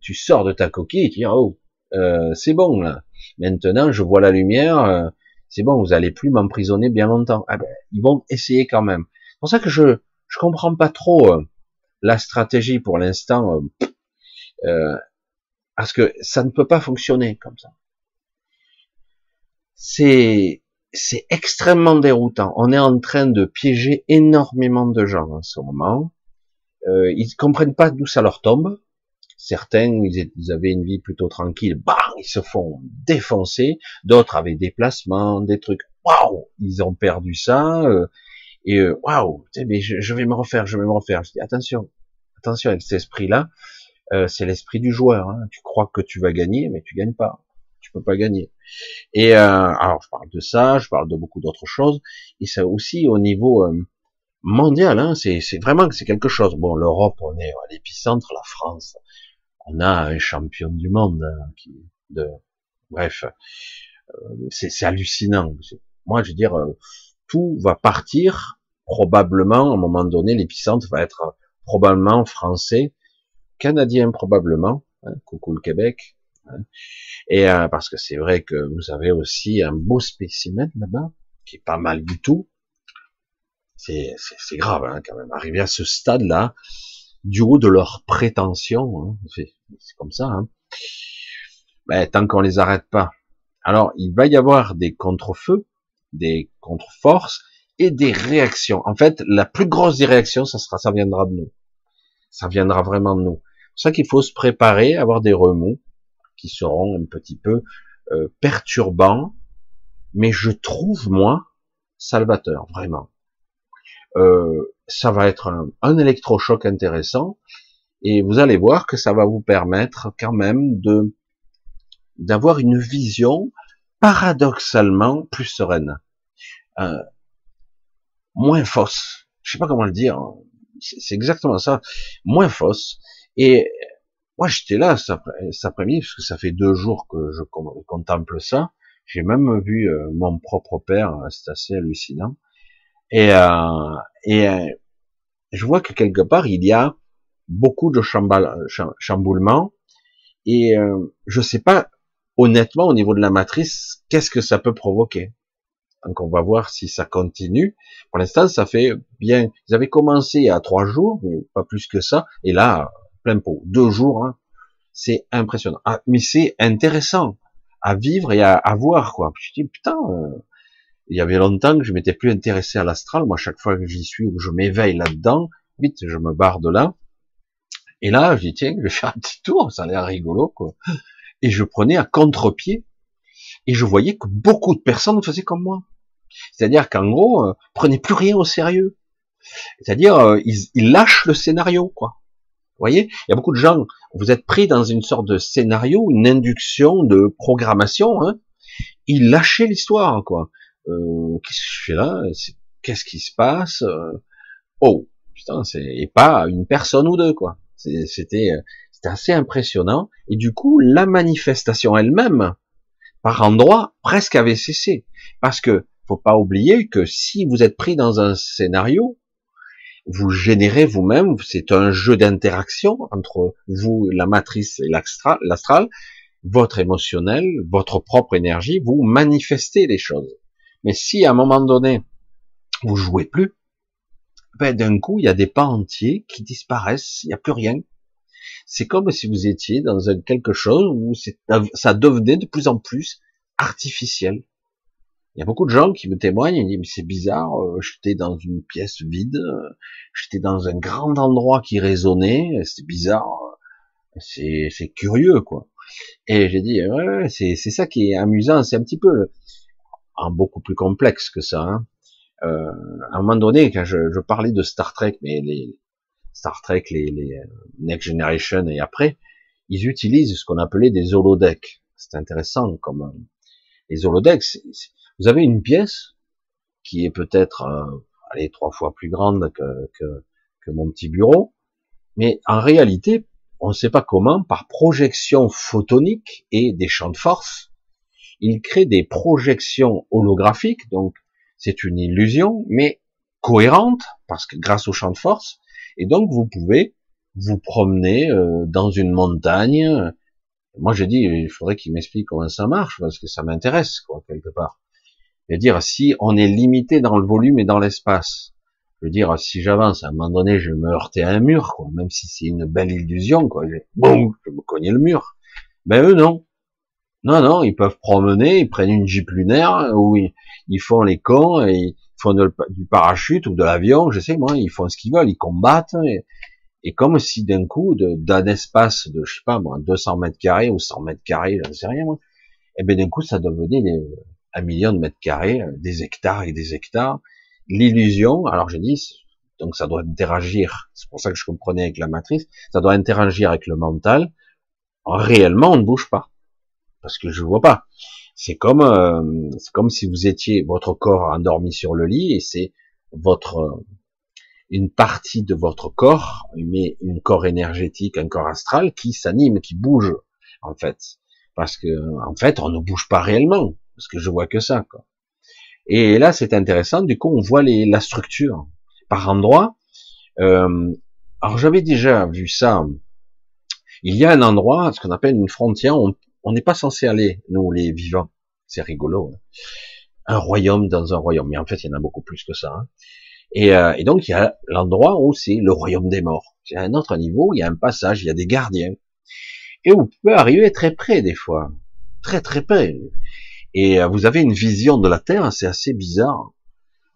Tu sors de ta coquille et tu dis oh euh, c'est bon là. Maintenant je vois la lumière. Euh, c'est bon, vous allez plus m'emprisonner bien longtemps. Ah ben, ils vont essayer quand même. C'est pour ça que je je comprends pas trop euh, la stratégie pour l'instant, euh, euh, parce que ça ne peut pas fonctionner comme ça. C'est c'est extrêmement déroutant. On est en train de piéger énormément de gens en ce moment. Euh, ils comprennent pas d'où ça leur tombe. Certains, ils avaient une vie plutôt tranquille, bah, ils se font défoncer. D'autres avaient des placements, des trucs, waouh, ils ont perdu ça. Euh, et euh, waouh, mais je, vais me refaire, je vais me refaire. Je dis attention, attention avec cet esprit-là, euh, c'est l'esprit du joueur. Hein. Tu crois que tu vas gagner, mais tu gagnes pas. Tu peux pas gagner. Et euh, alors je parle de ça, je parle de beaucoup d'autres choses, et ça aussi au niveau euh, mondial, hein, c'est vraiment c'est quelque chose. Bon, l'Europe, on est à l'épicentre, la France, on a un champion du monde hein, qui, de, bref, euh, c'est hallucinant. Moi, je veux dire, euh, tout va partir probablement à un moment donné. L'épicentre va être probablement français, canadien probablement. Hein, coucou le Québec. Hein. et euh, parce que c'est vrai que vous avez aussi un beau spécimen là-bas qui est pas mal du tout. C'est grave hein, quand même. Arriver à ce stade-là, du haut de leurs prétentions, hein, c'est comme ça. Hein. Ben, tant qu'on les arrête pas. Alors, il va y avoir des contre-feux, des contre-forces et des réactions. En fait, la plus grosse des réactions, ça sera, ça viendra de nous. Ça viendra vraiment de nous. C'est ça qu'il faut se préparer, avoir des remous qui seront un petit peu euh, perturbants, mais je trouve moi salvateur, vraiment. Euh, ça va être un, un électrochoc intéressant, et vous allez voir que ça va vous permettre quand même de d'avoir une vision paradoxalement plus sereine, euh, moins fausse. Je sais pas comment le dire. C'est exactement ça, moins fausse. Et moi, j'étais là cet après-midi parce que ça fait deux jours que je contemple ça. J'ai même vu euh, mon propre père. C'est assez hallucinant. Et, euh, et euh, je vois que quelque part il y a beaucoup de chamboulements et euh, je sais pas honnêtement, au niveau de la matrice, qu'est-ce que ça peut provoquer? Donc on va voir si ça continue. Pour l'instant, ça fait bien. Ils avaient commencé à trois jours, mais pas plus que ça. Et là, plein pot, deux jours. Hein. c'est impressionnant. Ah, mais c'est intéressant à vivre et à, voir quoi. Je dis putain. Euh, il y avait longtemps que je m'étais plus intéressé à l'astral. Moi, chaque fois que j'y suis ou que je m'éveille là-dedans, vite, je me barre de là. Et là, je dis tiens, je vais faire un petit tour. Ça a l'air rigolo quoi et je prenais à contre-pied, et je voyais que beaucoup de personnes faisaient comme moi. C'est-à-dire qu'en gros, euh, prenaient plus rien au sérieux. C'est-à-dire, euh, ils, lâchent le scénario, quoi. Vous voyez, il y a beaucoup de gens, vous êtes pris dans une sorte de scénario, une induction de programmation, hein, ils lâchaient l'histoire, quoi. Euh, qu'est-ce que je fais là? Qu'est-ce qui se passe? Euh, Oh, putain, c'est et pas une personne ou deux, quoi. C'était c'est assez impressionnant. Et du coup, la manifestation elle-même, par endroits, presque avait cessé. Parce que, faut pas oublier que si vous êtes pris dans un scénario, vous générez vous-même, c'est un jeu d'interaction entre vous, la matrice et l'astral, votre émotionnel, votre propre énergie, vous manifestez les choses. Mais si à un moment donné, vous jouez plus, ben d'un coup, il y a des pas entiers qui disparaissent, il n'y a plus rien. C'est comme si vous étiez dans quelque chose où ça devenait de plus en plus artificiel. Il y a beaucoup de gens qui me témoignent et disent mais c'est bizarre, euh, j'étais dans une pièce vide, euh, j'étais dans un grand endroit qui résonnait, c'est bizarre, euh, c'est c'est curieux quoi. Et j'ai dit ouais, c'est c'est ça qui est amusant, c'est un petit peu un beaucoup plus complexe que ça. Hein. Euh, à un moment donné, quand je, je, parlais de Star Trek, mais les, Star Trek, les, les Next Generation et après, ils utilisent ce qu'on appelait des holodecks. C'est intéressant comme les holodecks. Vous avez une pièce qui est peut-être euh, allez trois fois plus grande que, que, que mon petit bureau, mais en réalité, on ne sait pas comment, par projection photonique et des champs de force, il crée des projections holographiques, donc c'est une illusion, mais cohérente, parce que grâce aux champs de force, et donc vous pouvez vous promener euh, dans une montagne. Moi j'ai dit, il faudrait qu'il m'explique comment ça marche, parce que ça m'intéresse, quoi, quelque part. Je veux dire, si on est limité dans le volume et dans l'espace, je veux dire, si j'avance, à un moment donné, je vais me heurter à un mur, quoi, même si c'est une belle illusion, quoi. Je, je me cognais le mur. Ben eux, non. Non, non, ils peuvent promener, ils prennent une jeep lunaire, où ils, font les cons, et font du parachute ou de l'avion, je sais moi, ils font ce qu'ils veulent, ils combattent, et, comme si d'un coup, d'un espace de, je sais pas moi, 200 mètres carrés ou 100 mètres carrés, je ne sais rien moi, et eh ben d'un coup ça devenait un million de mètres carrés, euh, des hectares et des hectares, l'illusion, alors je dis, donc ça doit interagir, c'est pour ça que je comprenais avec la matrice, ça doit interagir avec le mental, réellement on ne bouge pas, parce que je vois pas. C'est comme, euh, c'est comme si vous étiez votre corps endormi sur le lit et c'est votre une partie de votre corps, mais une corps énergétique, un corps astral qui s'anime, qui bouge en fait, parce que en fait on ne bouge pas réellement, parce que je vois que ça. Quoi. Et là c'est intéressant, du coup on voit les, la structure par endroit. Euh, alors j'avais déjà vu ça. Il y a un endroit, ce qu'on appelle une frontière, on n'est pas censé aller, nous les vivants. C'est rigolo. Hein. Un royaume dans un royaume, mais en fait il y en a beaucoup plus que ça. Hein. Euh, et, donc il y a l'endroit où c'est le royaume des morts. C'est un autre niveau, il y a un passage, il y a des gardiens. Et vous pouvez arriver très près des fois. Très très près. Et euh, vous avez une vision de la Terre, c'est assez bizarre.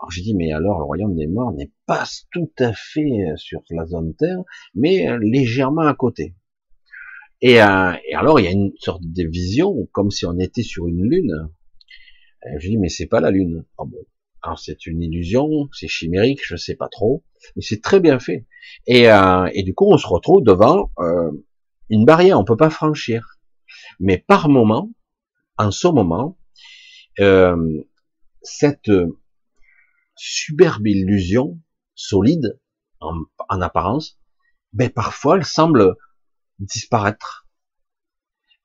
Alors j'ai dit, mais alors le royaume des morts n'est pas tout à fait euh, sur la zone Terre, mais légèrement à côté. Et, et alors il y a une sorte de vision, comme si on était sur une lune. Je dis, mais c'est pas la lune. Oh bon, alors c'est une illusion, c'est chimérique, je sais pas trop, mais c'est très bien fait. Et, euh, et, du coup, on se retrouve devant euh, une barrière, on peut pas franchir. Mais par moment, en ce moment, euh, cette superbe illusion solide en, en apparence, ben parfois elle semble disparaître.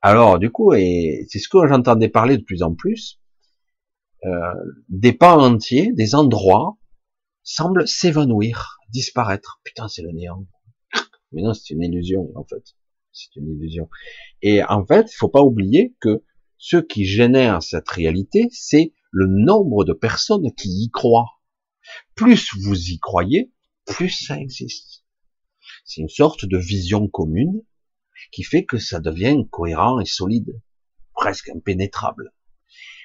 Alors du coup, et c'est ce que j'entendais parler de plus en plus, euh, des pans entiers, des endroits, semblent s'évanouir, disparaître. Putain, c'est le néant. Mais non, c'est une illusion, en fait. C'est une illusion. Et en fait, il faut pas oublier que ce qui génère cette réalité, c'est le nombre de personnes qui y croient. Plus vous y croyez, plus ça existe. C'est une sorte de vision commune qui fait que ça devient cohérent et solide, presque impénétrable.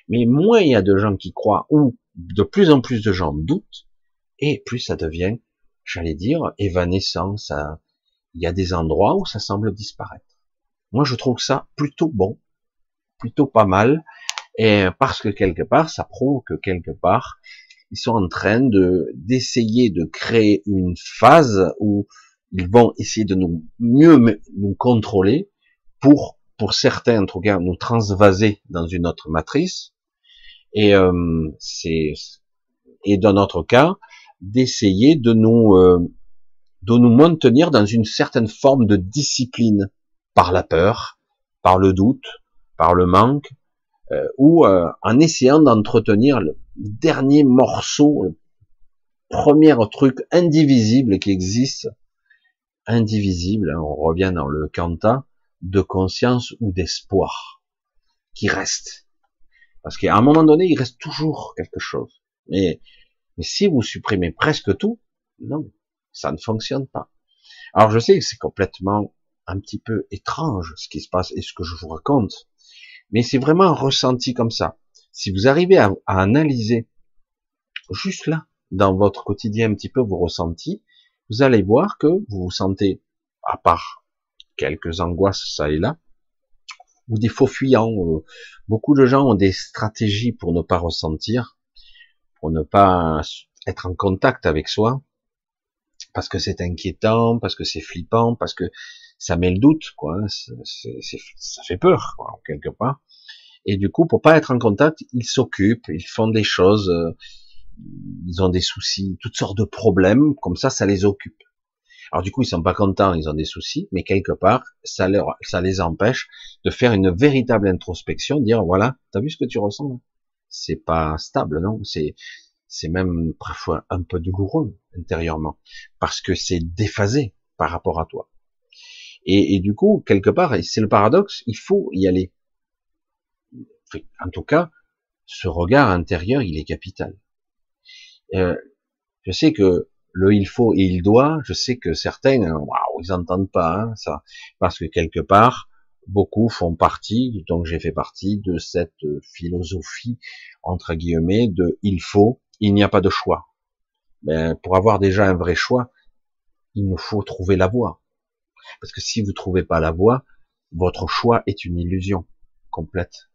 Mais moins il y a de gens qui croient, ou de plus en plus de gens doutent, et plus ça devient, j'allais dire, évanescent. Il y a des endroits où ça semble disparaître. Moi, je trouve ça plutôt bon, plutôt pas mal, et parce que quelque part, ça prouve que quelque part, ils sont en train de d'essayer de créer une phase où ils vont essayer de nous mieux nous contrôler pour pour certains en tout cas nous transvaser dans une autre matrice. Et euh, c'est et dans notre cas d'essayer de nous euh, de nous maintenir dans une certaine forme de discipline par la peur, par le doute, par le manque, euh, ou en essayant d'entretenir le dernier morceau, le premier truc indivisible qui existe, indivisible, hein, on revient dans le kanta, de conscience ou d'espoir, qui reste. Parce qu'à un moment donné, il reste toujours quelque chose. Mais, mais si vous supprimez presque tout, non, ça ne fonctionne pas. Alors je sais que c'est complètement un petit peu étrange ce qui se passe et ce que je vous raconte, mais c'est vraiment un ressenti comme ça. Si vous arrivez à, analyser juste là, dans votre quotidien un petit peu vos ressentis, vous allez voir que vous vous sentez, à part quelques angoisses ça et là, ou des faux fuyants. Euh, beaucoup de gens ont des stratégies pour ne pas ressentir, pour ne pas être en contact avec soi, parce que c'est inquiétant, parce que c'est flippant, parce que ça met le doute, quoi. ça fait peur, quoi, quelque part. Et du coup, pour pas être en contact, ils s'occupent, ils font des choses, euh, ils ont des soucis, toutes sortes de problèmes, comme ça, ça les occupe. Alors du coup, ils sont pas contents, ils ont des soucis, mais quelque part, ça, leur, ça les empêche de faire une véritable introspection, dire voilà, t'as vu ce que tu ressens? C'est pas stable, non? C'est c'est même parfois un peu douloureux intérieurement, parce que c'est déphasé par rapport à toi. Et, du coup, quelque part, et c'est le paradoxe, il faut y aller. En tout cas, ce regard intérieur, il est capital. Euh, je sais que le il faut et il doit, je sais que certains, euh, waouh, ils entendent pas hein, ça, parce que quelque part, beaucoup font partie, donc j'ai fait partie de cette philosophie entre guillemets de il faut, il n'y a pas de choix. Mais pour avoir déjà un vrai choix, il nous faut trouver la voie. Parce que si vous trouvez pas la voie, votre choix est une illusion complète.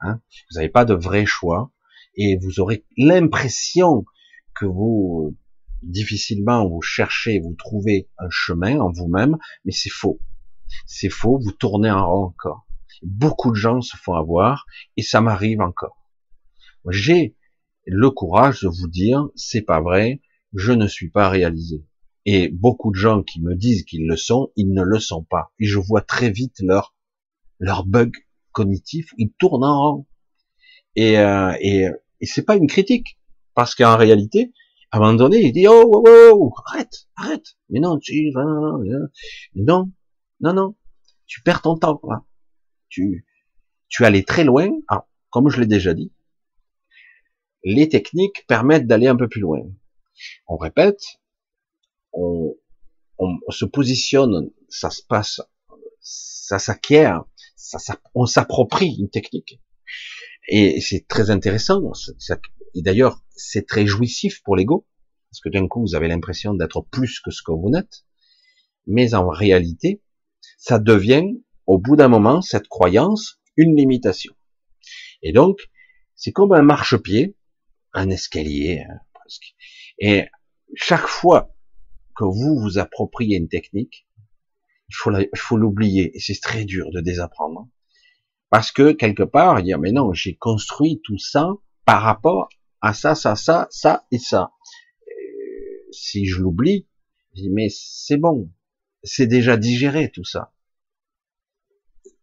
Hein vous n'avez pas de vrai choix et vous aurez l'impression que vous difficilement vous cherchez, vous trouvez un chemin en vous-même, mais c'est faux. C'est faux, vous tournez en rond encore. Beaucoup de gens se font avoir et ça m'arrive encore. J'ai le courage de vous dire, c'est pas vrai, je ne suis pas réalisé. Et beaucoup de gens qui me disent qu'ils le sont, ils ne le sont pas. Et je vois très vite leur leur bug cognitif, ils tournent en rond. Et, euh, et, et c'est pas une critique, parce qu'en réalité, à un moment donné, il dit oh, oh, oh, oh arrête, arrête. Mais non, tu non, non, non, tu perds ton temps. Là. Tu, tu allais très loin. Ah, comme je l'ai déjà dit, les techniques permettent d'aller un peu plus loin. On répète, on, on, se positionne, ça se passe, ça s'acquiert, ça, ça, on s'approprie une technique. Et c'est très intéressant. et d'ailleurs, c'est très jouissif pour l'ego, parce que d'un coup, vous avez l'impression d'être plus que ce que vous n'êtes. Mais en réalité, ça devient, au bout d'un moment, cette croyance, une limitation. Et donc, c'est comme un marchepied, un escalier, hein, presque. Et chaque fois que vous vous appropriez une technique, il faut, l'oublier. C'est très dur de désapprendre. Parce que quelque part, dire mais non, j'ai construit tout ça par rapport à ça, ça, ça, ça et ça. si je l'oublie, je dis mais c'est bon, c'est déjà digéré tout ça.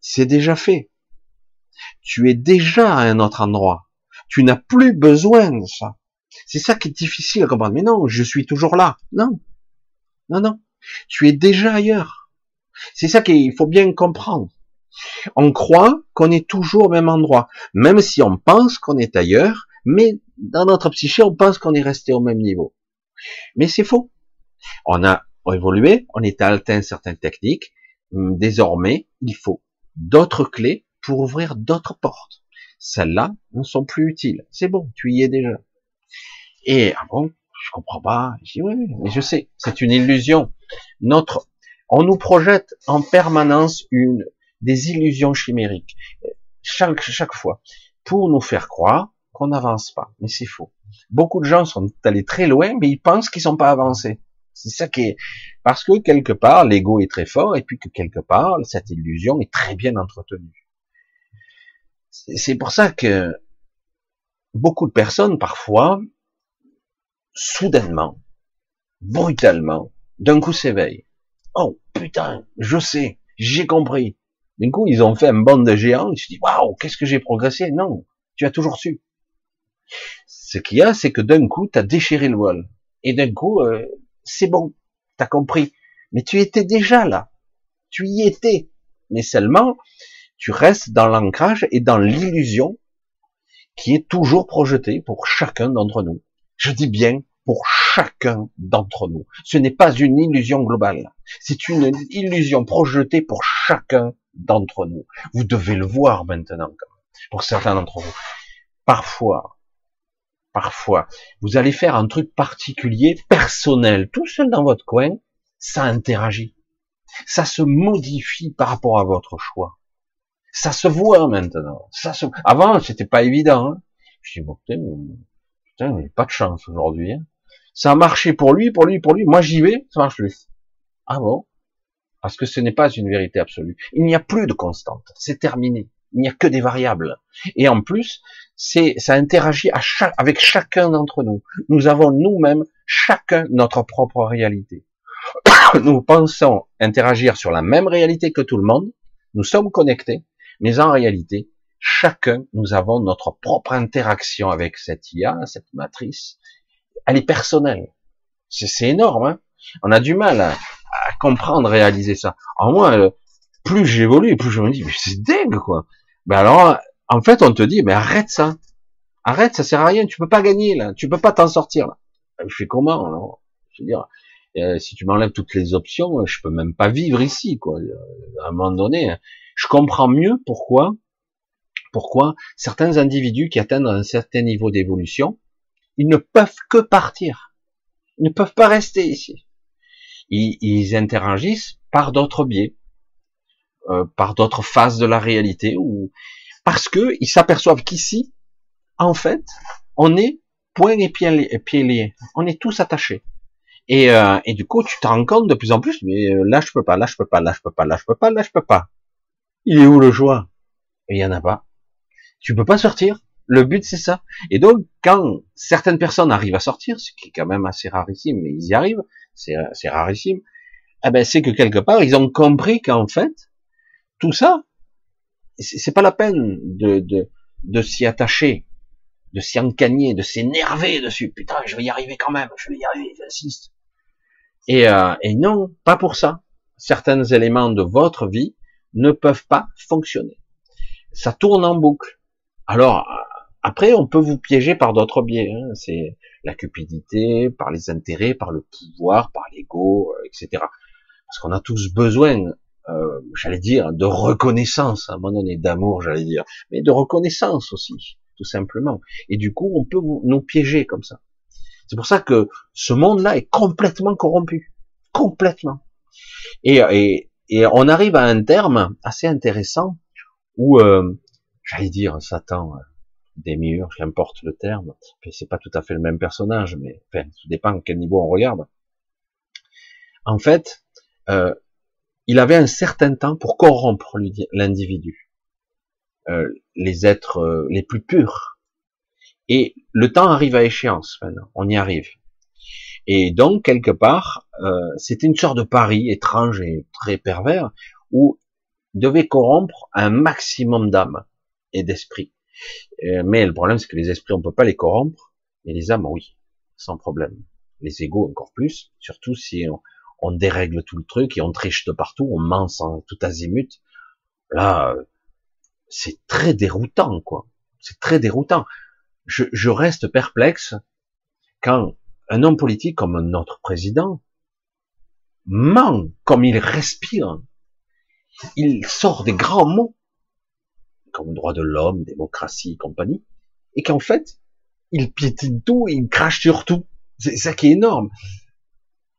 C'est déjà fait. Tu es déjà à un autre endroit. Tu n'as plus besoin de ça. C'est ça qui est difficile à comprendre. Mais non, je suis toujours là. Non. Non, non. Tu es déjà ailleurs. C'est ça qu'il faut bien comprendre. On croit qu'on est toujours au même endroit, même si on pense qu'on est ailleurs, mais dans notre psyché, on pense qu'on est resté au même niveau. Mais c'est faux. On a évolué, on est atteint certaines techniques. Désormais, il faut d'autres clés pour ouvrir d'autres portes. Celles-là ne sont plus utiles. C'est bon, tu y es déjà. Et ah bon, je comprends pas. Je dis oui, mais je sais, c'est une illusion. Notre, on nous projette en permanence une des illusions chimériques chaque chaque fois pour nous faire croire qu'on n'avance pas. Mais c'est faux. Beaucoup de gens sont allés très loin, mais ils pensent qu'ils sont pas avancés. C'est ça qui est parce que quelque part l'ego est très fort et puis que quelque part cette illusion est très bien entretenue. C'est pour ça que beaucoup de personnes parfois soudainement, brutalement, d'un coup s'éveillent. Oh putain, je sais, j'ai compris. D'un coup, ils ont fait un bond de géants. Je dis waouh, qu'est-ce que j'ai progressé? Non, tu as toujours su. Ce qu'il y a, c'est que d'un coup, tu as déchiré le voile. Et d'un coup, euh, c'est bon, tu as compris. Mais tu étais déjà là. Tu y étais. Mais seulement, tu restes dans l'ancrage et dans l'illusion qui est toujours projetée pour chacun d'entre nous. Je dis bien pour chacun d'entre nous. Ce n'est pas une illusion globale. C'est une illusion projetée pour chacun d'entre nous. Vous devez le voir maintenant, pour certains d'entre vous. Parfois, parfois, vous allez faire un truc particulier, personnel, tout seul dans votre coin, ça interagit. Ça se modifie par rapport à votre choix. Ça se voit maintenant. Ça se... Avant, c'était pas évident. Hein. Je dis, bon, putain, pas de chance aujourd'hui. Hein. Ça a marché pour lui, pour lui, pour lui. Moi, j'y vais, ça marche lui. Ah bon? Parce que ce n'est pas une vérité absolue. Il n'y a plus de constante. C'est terminé. Il n'y a que des variables. Et en plus, c'est, ça interagit à chaque, avec chacun d'entre nous. Nous avons nous-mêmes chacun notre propre réalité. nous pensons interagir sur la même réalité que tout le monde. Nous sommes connectés. Mais en réalité, chacun, nous avons notre propre interaction avec cette IA, cette matrice. Elle est personnelle. C'est énorme. Hein On a du mal à, comprendre, réaliser ça. En moi, euh, plus j'évolue, plus je me dis, mais c'est dingue, quoi. Ben alors, en fait, on te dit, mais arrête ça. Arrête, ça sert à rien. Tu peux pas gagner, là. Tu peux pas t'en sortir, là. Ben, je fais comment, alors? Je veux dire, euh, si tu m'enlèves toutes les options, je peux même pas vivre ici, quoi. À un moment donné, je comprends mieux pourquoi, pourquoi certains individus qui atteignent un certain niveau d'évolution, ils ne peuvent que partir. Ils ne peuvent pas rester ici. Ils, ils interagissent par d'autres biais, euh, par d'autres phases de la réalité, ou parce que ils s'aperçoivent qu'ici, en fait, on est point et pieds liés. On est tous attachés. Et, euh, et du coup, tu te rends compte de plus en plus, mais euh, là je peux pas, là je peux pas, là je peux pas, là je peux pas, là je peux pas. Il est où le joie? Il y en a pas. Tu peux pas sortir. Le but c'est ça. Et donc quand certaines personnes arrivent à sortir, ce qui est quand même assez rarissime, mais ils y arrivent, c'est rarissime. Eh ben c'est que quelque part ils ont compris qu'en fait tout ça, c'est pas la peine de, de, de s'y attacher, de s'y encagner, de s'énerver dessus. Putain, je vais y arriver quand même, je vais y arriver, j'insiste. Et, euh, et non, pas pour ça. Certains éléments de votre vie ne peuvent pas fonctionner. Ça tourne en boucle. Alors, après, on peut vous piéger par d'autres biais. Hein. C'est la cupidité, par les intérêts, par le pouvoir, par l'ego, euh, etc. Parce qu'on a tous besoin, euh, j'allais dire, de reconnaissance, à un moment donné, d'amour, j'allais dire, mais de reconnaissance aussi, tout simplement. Et du coup, on peut nous piéger comme ça. C'est pour ça que ce monde-là est complètement corrompu, complètement. Et, et, et, on arrive à un terme assez intéressant où, euh, j'allais dire, Satan euh, des murs, j'importe le terme. C'est pas tout à fait le même personnage, mais enfin, ça dépend à quel niveau on regarde. En fait, euh, il avait un certain temps pour corrompre l'individu, euh, les êtres euh, les plus purs, et le temps arrive à échéance maintenant, on y arrive. Et donc, quelque part, euh, c'était une sorte de pari étrange et très pervers, où il devait corrompre un maximum d'âmes et d'esprits. Euh, mais le problème, c'est que les esprits, on peut pas les corrompre, mais les âmes, oui, sans problème. Les égaux, encore plus, surtout si on, on dérègle tout le truc et on triche de partout, on ment sans tout azimut. Là, c'est très déroutant, quoi. C'est très déroutant je, reste perplexe quand un homme politique comme notre président ment comme il respire. Il sort des grands mots, comme droit de l'homme, démocratie compagnie, et qu'en fait, il piétine tout, il crache sur tout. C'est ça qui est énorme.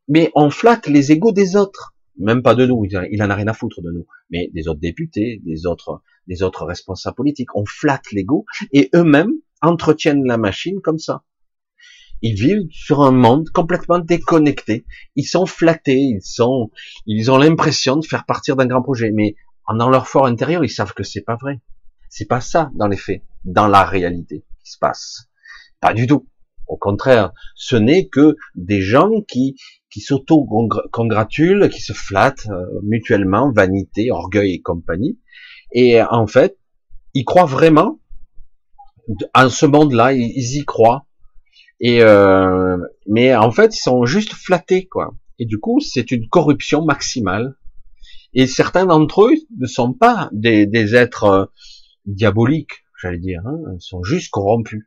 Mais on flatte les égaux des autres, même pas de nous, il en a rien à foutre de nous, mais des autres députés, des autres, des autres responsables politiques. On flatte l'ego, et eux-mêmes, entretiennent la machine comme ça. Ils vivent sur un monde complètement déconnecté. Ils sont flattés, ils sont, ils ont l'impression de faire partir d'un grand projet, mais dans leur fort intérieur, ils savent que c'est pas vrai. C'est pas ça dans les faits, dans la réalité qui se passe. Pas du tout. Au contraire, ce n'est que des gens qui qui s'auto-congratulent, qui se flattent euh, mutuellement, vanité, orgueil et compagnie. Et en fait, ils croient vraiment en ce monde-là, ils, y croient. Et euh, mais en fait, ils sont juste flattés, quoi. Et du coup, c'est une corruption maximale. Et certains d'entre eux ne sont pas des, des êtres euh, diaboliques, j'allais dire. Hein. Sont juste corrompus.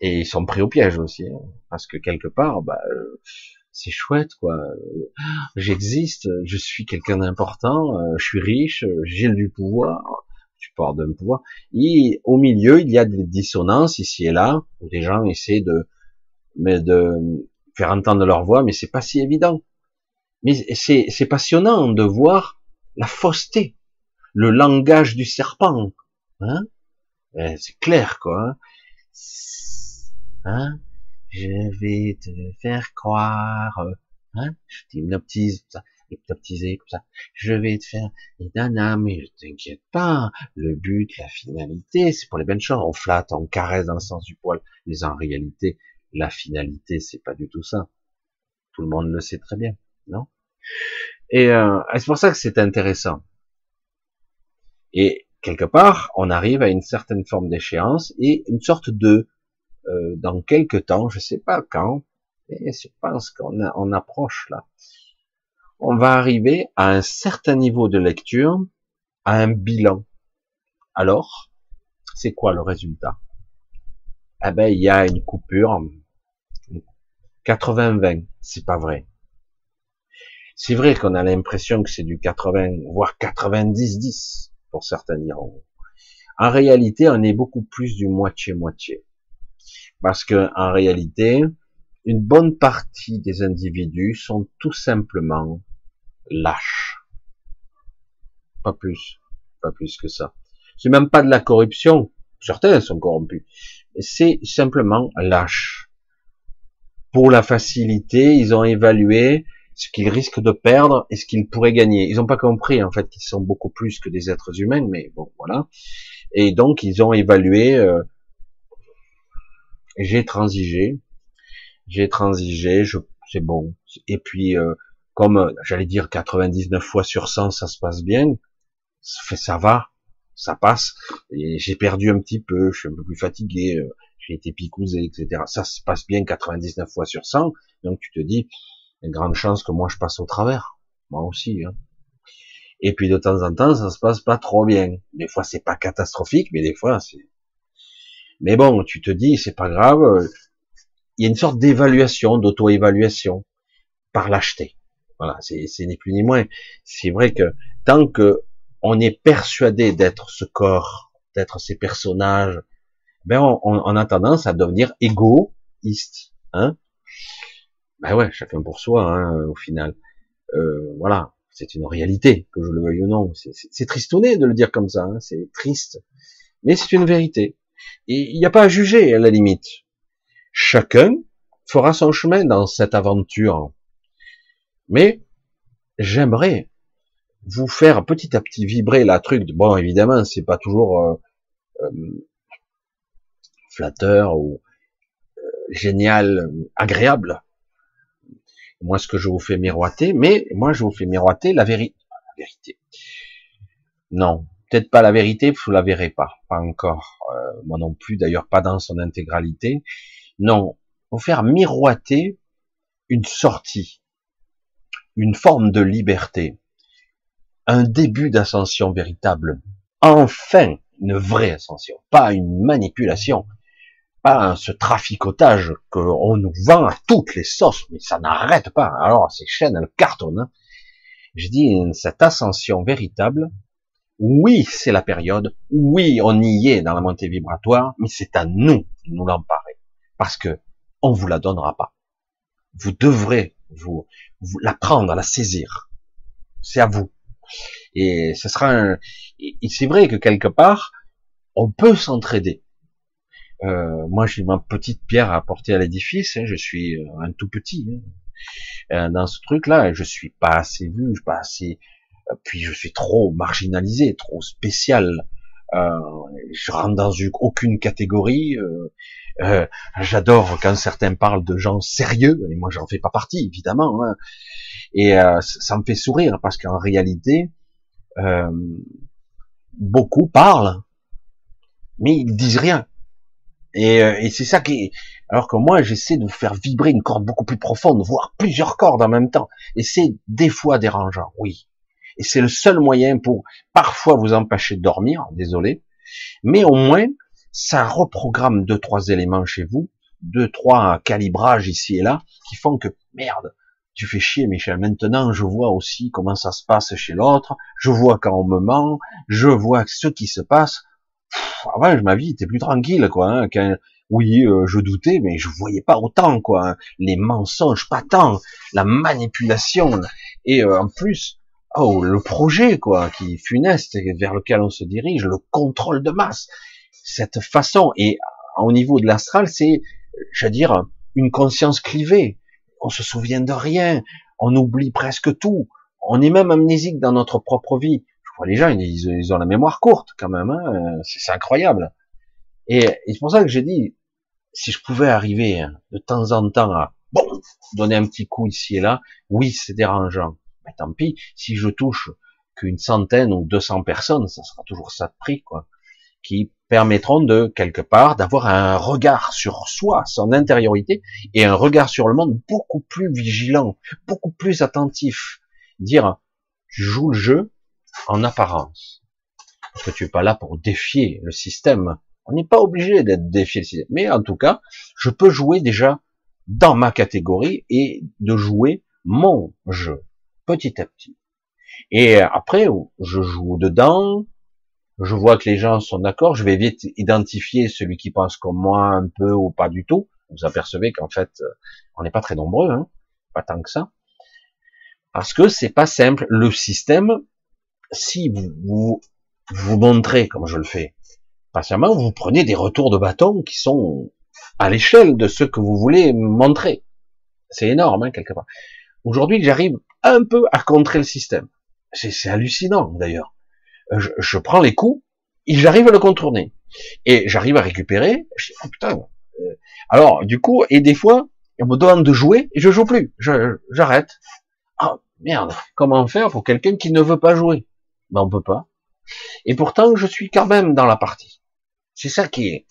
Et ils sont pris au piège aussi, hein. parce que quelque part, bah, euh, c'est chouette, quoi. J'existe, je suis quelqu'un d'important, euh, je suis riche, j'ai du pouvoir tu portes d'un pouvoir. Et au milieu, il y a des dissonances ici et là, où des gens essaient de, mais de faire entendre leur voix, mais c'est pas si évident. Mais c'est passionnant de voir la fausseté, le langage du serpent. Hein eh, c'est clair, quoi. Hein Je vais te faire croire. Hein Je t'hypnotise. Comme ça. Je vais te faire, et nana, mais je t'inquiète pas. Le but, la finalité, c'est pour les bonnes choses. On flatte, on caresse dans le sens du poil. Mais en réalité, la finalité, c'est pas du tout ça. Tout le monde le sait très bien, non? Et euh, c'est pour ça que c'est intéressant. Et quelque part, on arrive à une certaine forme d'échéance et une sorte de, euh, dans quelques temps, je sais pas quand, mais je pense qu'on on approche là on va arriver à un certain niveau de lecture, à un bilan. Alors, c'est quoi le résultat? Eh ben, il y a une coupure 80-20, c'est pas vrai. C'est vrai qu'on a l'impression que c'est du 80, voire 90-10, certains diront. En réalité, on est beaucoup plus du moitié-moitié. Parce que, en réalité, une bonne partie des individus sont tout simplement lâches. Pas plus, pas plus que ça. C'est même pas de la corruption. Certains sont corrompus. C'est simplement lâche. Pour la facilité, ils ont évalué ce qu'ils risquent de perdre et ce qu'ils pourraient gagner. Ils n'ont pas compris en fait qu'ils sont beaucoup plus que des êtres humains, mais bon voilà. Et donc ils ont évalué. Euh, j'ai transigé, j'ai transigé, je, c'est bon. Et puis euh, comme j'allais dire 99 fois sur 100 ça se passe bien, ça fait ça va, ça passe. Et j'ai perdu un petit peu, je suis un peu plus fatigué, euh, j'ai été picousé, etc. Ça se passe bien 99 fois sur 100. Donc tu te dis, une grande chance que moi je passe au travers. Moi aussi. Hein. Et puis de temps en temps, ça se passe pas trop bien. Des fois c'est pas catastrophique, mais des fois c'est. Mais bon, tu te dis, c'est pas grave. Il y a une sorte d'évaluation, d'auto-évaluation par lâcheté. Voilà, c'est ni plus ni moins. C'est vrai que tant que on est persuadé d'être ce corps, d'être ces personnages, ben on, a tendance à devenir égoïste, hein Ben ouais, chacun pour soi, hein, au final. Euh, voilà, c'est une réalité, que je le veuille ou non. C'est tristonné de le dire comme ça, hein, c'est triste, mais c'est une vérité. Et il n'y a pas à juger à la limite. Chacun fera son chemin dans cette aventure. Mais j'aimerais vous faire petit à petit vibrer la truc. Bon, évidemment, c'est pas toujours euh, euh, flatteur ou euh, génial, agréable. Moi, ce que je vous fais miroiter, mais moi, je vous fais miroiter la, vérité. la vérité. Non, peut-être pas la vérité, vous la verrez pas, pas encore. moi non plus, d'ailleurs, pas dans son intégralité. Non, vous faire miroiter une sortie, une forme de liberté un début d'ascension véritable. Enfin, une vraie ascension, pas une manipulation, ce traficotage qu'on nous vend à toutes les sauces, mais ça n'arrête pas. Alors ces chaînes, elles cartonnent. Hein. Je dis cette ascension véritable. Oui, c'est la période. Oui, on y est dans la montée vibratoire, mais c'est à nous de nous l'emparer, parce que on vous la donnera pas. Vous devrez vous, vous la prendre, la saisir. C'est à vous. Et ce sera un... Et c'est vrai que quelque part, on peut s'entraider. Euh, moi, j'ai ma petite pierre à apporter à l'édifice. Hein, je suis euh, un tout petit hein. euh, dans ce truc-là. Je suis pas assez vu, je pas assez. Euh, puis je suis trop marginalisé, trop spécial. Euh, je rentre dans aucune catégorie. Euh, J'adore quand certains parlent de gens sérieux, et moi j'en fais pas partie évidemment. Hein. Et ça me fait sourire parce qu'en réalité, beaucoup parlent, mais ils disent rien. Et, euh, et c'est ça qui, alors que moi j'essaie de vous faire vibrer une corde beaucoup plus profonde, voire plusieurs cordes en même temps. Et c'est des fois dérangeant, oui. Et c'est le seul moyen pour parfois vous empêcher de dormir, désolé. Mais au moins, ça reprogramme deux, trois éléments chez vous, deux, trois calibrages ici et là, qui font que, merde, tu fais chier, Michel. Maintenant, je vois aussi comment ça se passe chez l'autre. Je vois quand on me ment. Je vois ce qui se passe. Avant, ma vie était plus tranquille, quoi. Hein, quand, oui, euh, je doutais, mais je voyais pas autant, quoi. Hein. Les mensonges, pas tant. La manipulation. Et euh, en plus, oh, le projet, quoi, qui funeste, vers lequel on se dirige, le contrôle de masse. Cette façon. Et au niveau de l'astral, c'est, je veux dire, une conscience clivée on se souvient de rien, on oublie presque tout, on est même amnésique dans notre propre vie. Les gens, ils, ont la mémoire courte quand même, hein. c'est incroyable. Et, c'est pour ça que j'ai dit, si je pouvais arriver hein, de temps en temps à donner un petit coup ici et là, oui, c'est dérangeant. Mais tant pis, si je touche qu'une centaine ou deux cents personnes, ça sera toujours ça de prix, quoi qui permettront de, quelque part, d'avoir un regard sur soi, son intériorité, et un regard sur le monde beaucoup plus vigilant, beaucoup plus attentif. Dire, tu joues le jeu en apparence. Parce que tu es pas là pour défier le système. On n'est pas obligé d'être défié le système. Mais en tout cas, je peux jouer déjà dans ma catégorie et de jouer mon jeu, petit à petit. Et après, je joue dedans, je vois que les gens sont d'accord, je vais vite identifier celui qui pense comme moi un peu ou pas du tout. Vous apercevez qu'en fait, on n'est pas très nombreux, hein, pas tant que ça. Parce que c'est pas simple. Le système, si vous, vous montrez comme je le fais, patiemment, vous prenez des retours de bâton qui sont à l'échelle de ce que vous voulez montrer. C'est énorme, hein, quelque part. aujourd'hui, j'arrive un peu à contrer le système. C'est hallucinant d'ailleurs. Euh, je, prends les coups et j'arrive à le contourner. Et j'arrive à récupérer. Oh putain. Euh, alors, du coup, et des fois, on me demande de jouer et je joue plus. J'arrête. Ah, merde. Comment faire pour quelqu'un qui ne veut pas jouer? Ben, on peut pas. Et pourtant, je suis quand même dans la partie. C'est ça qui est.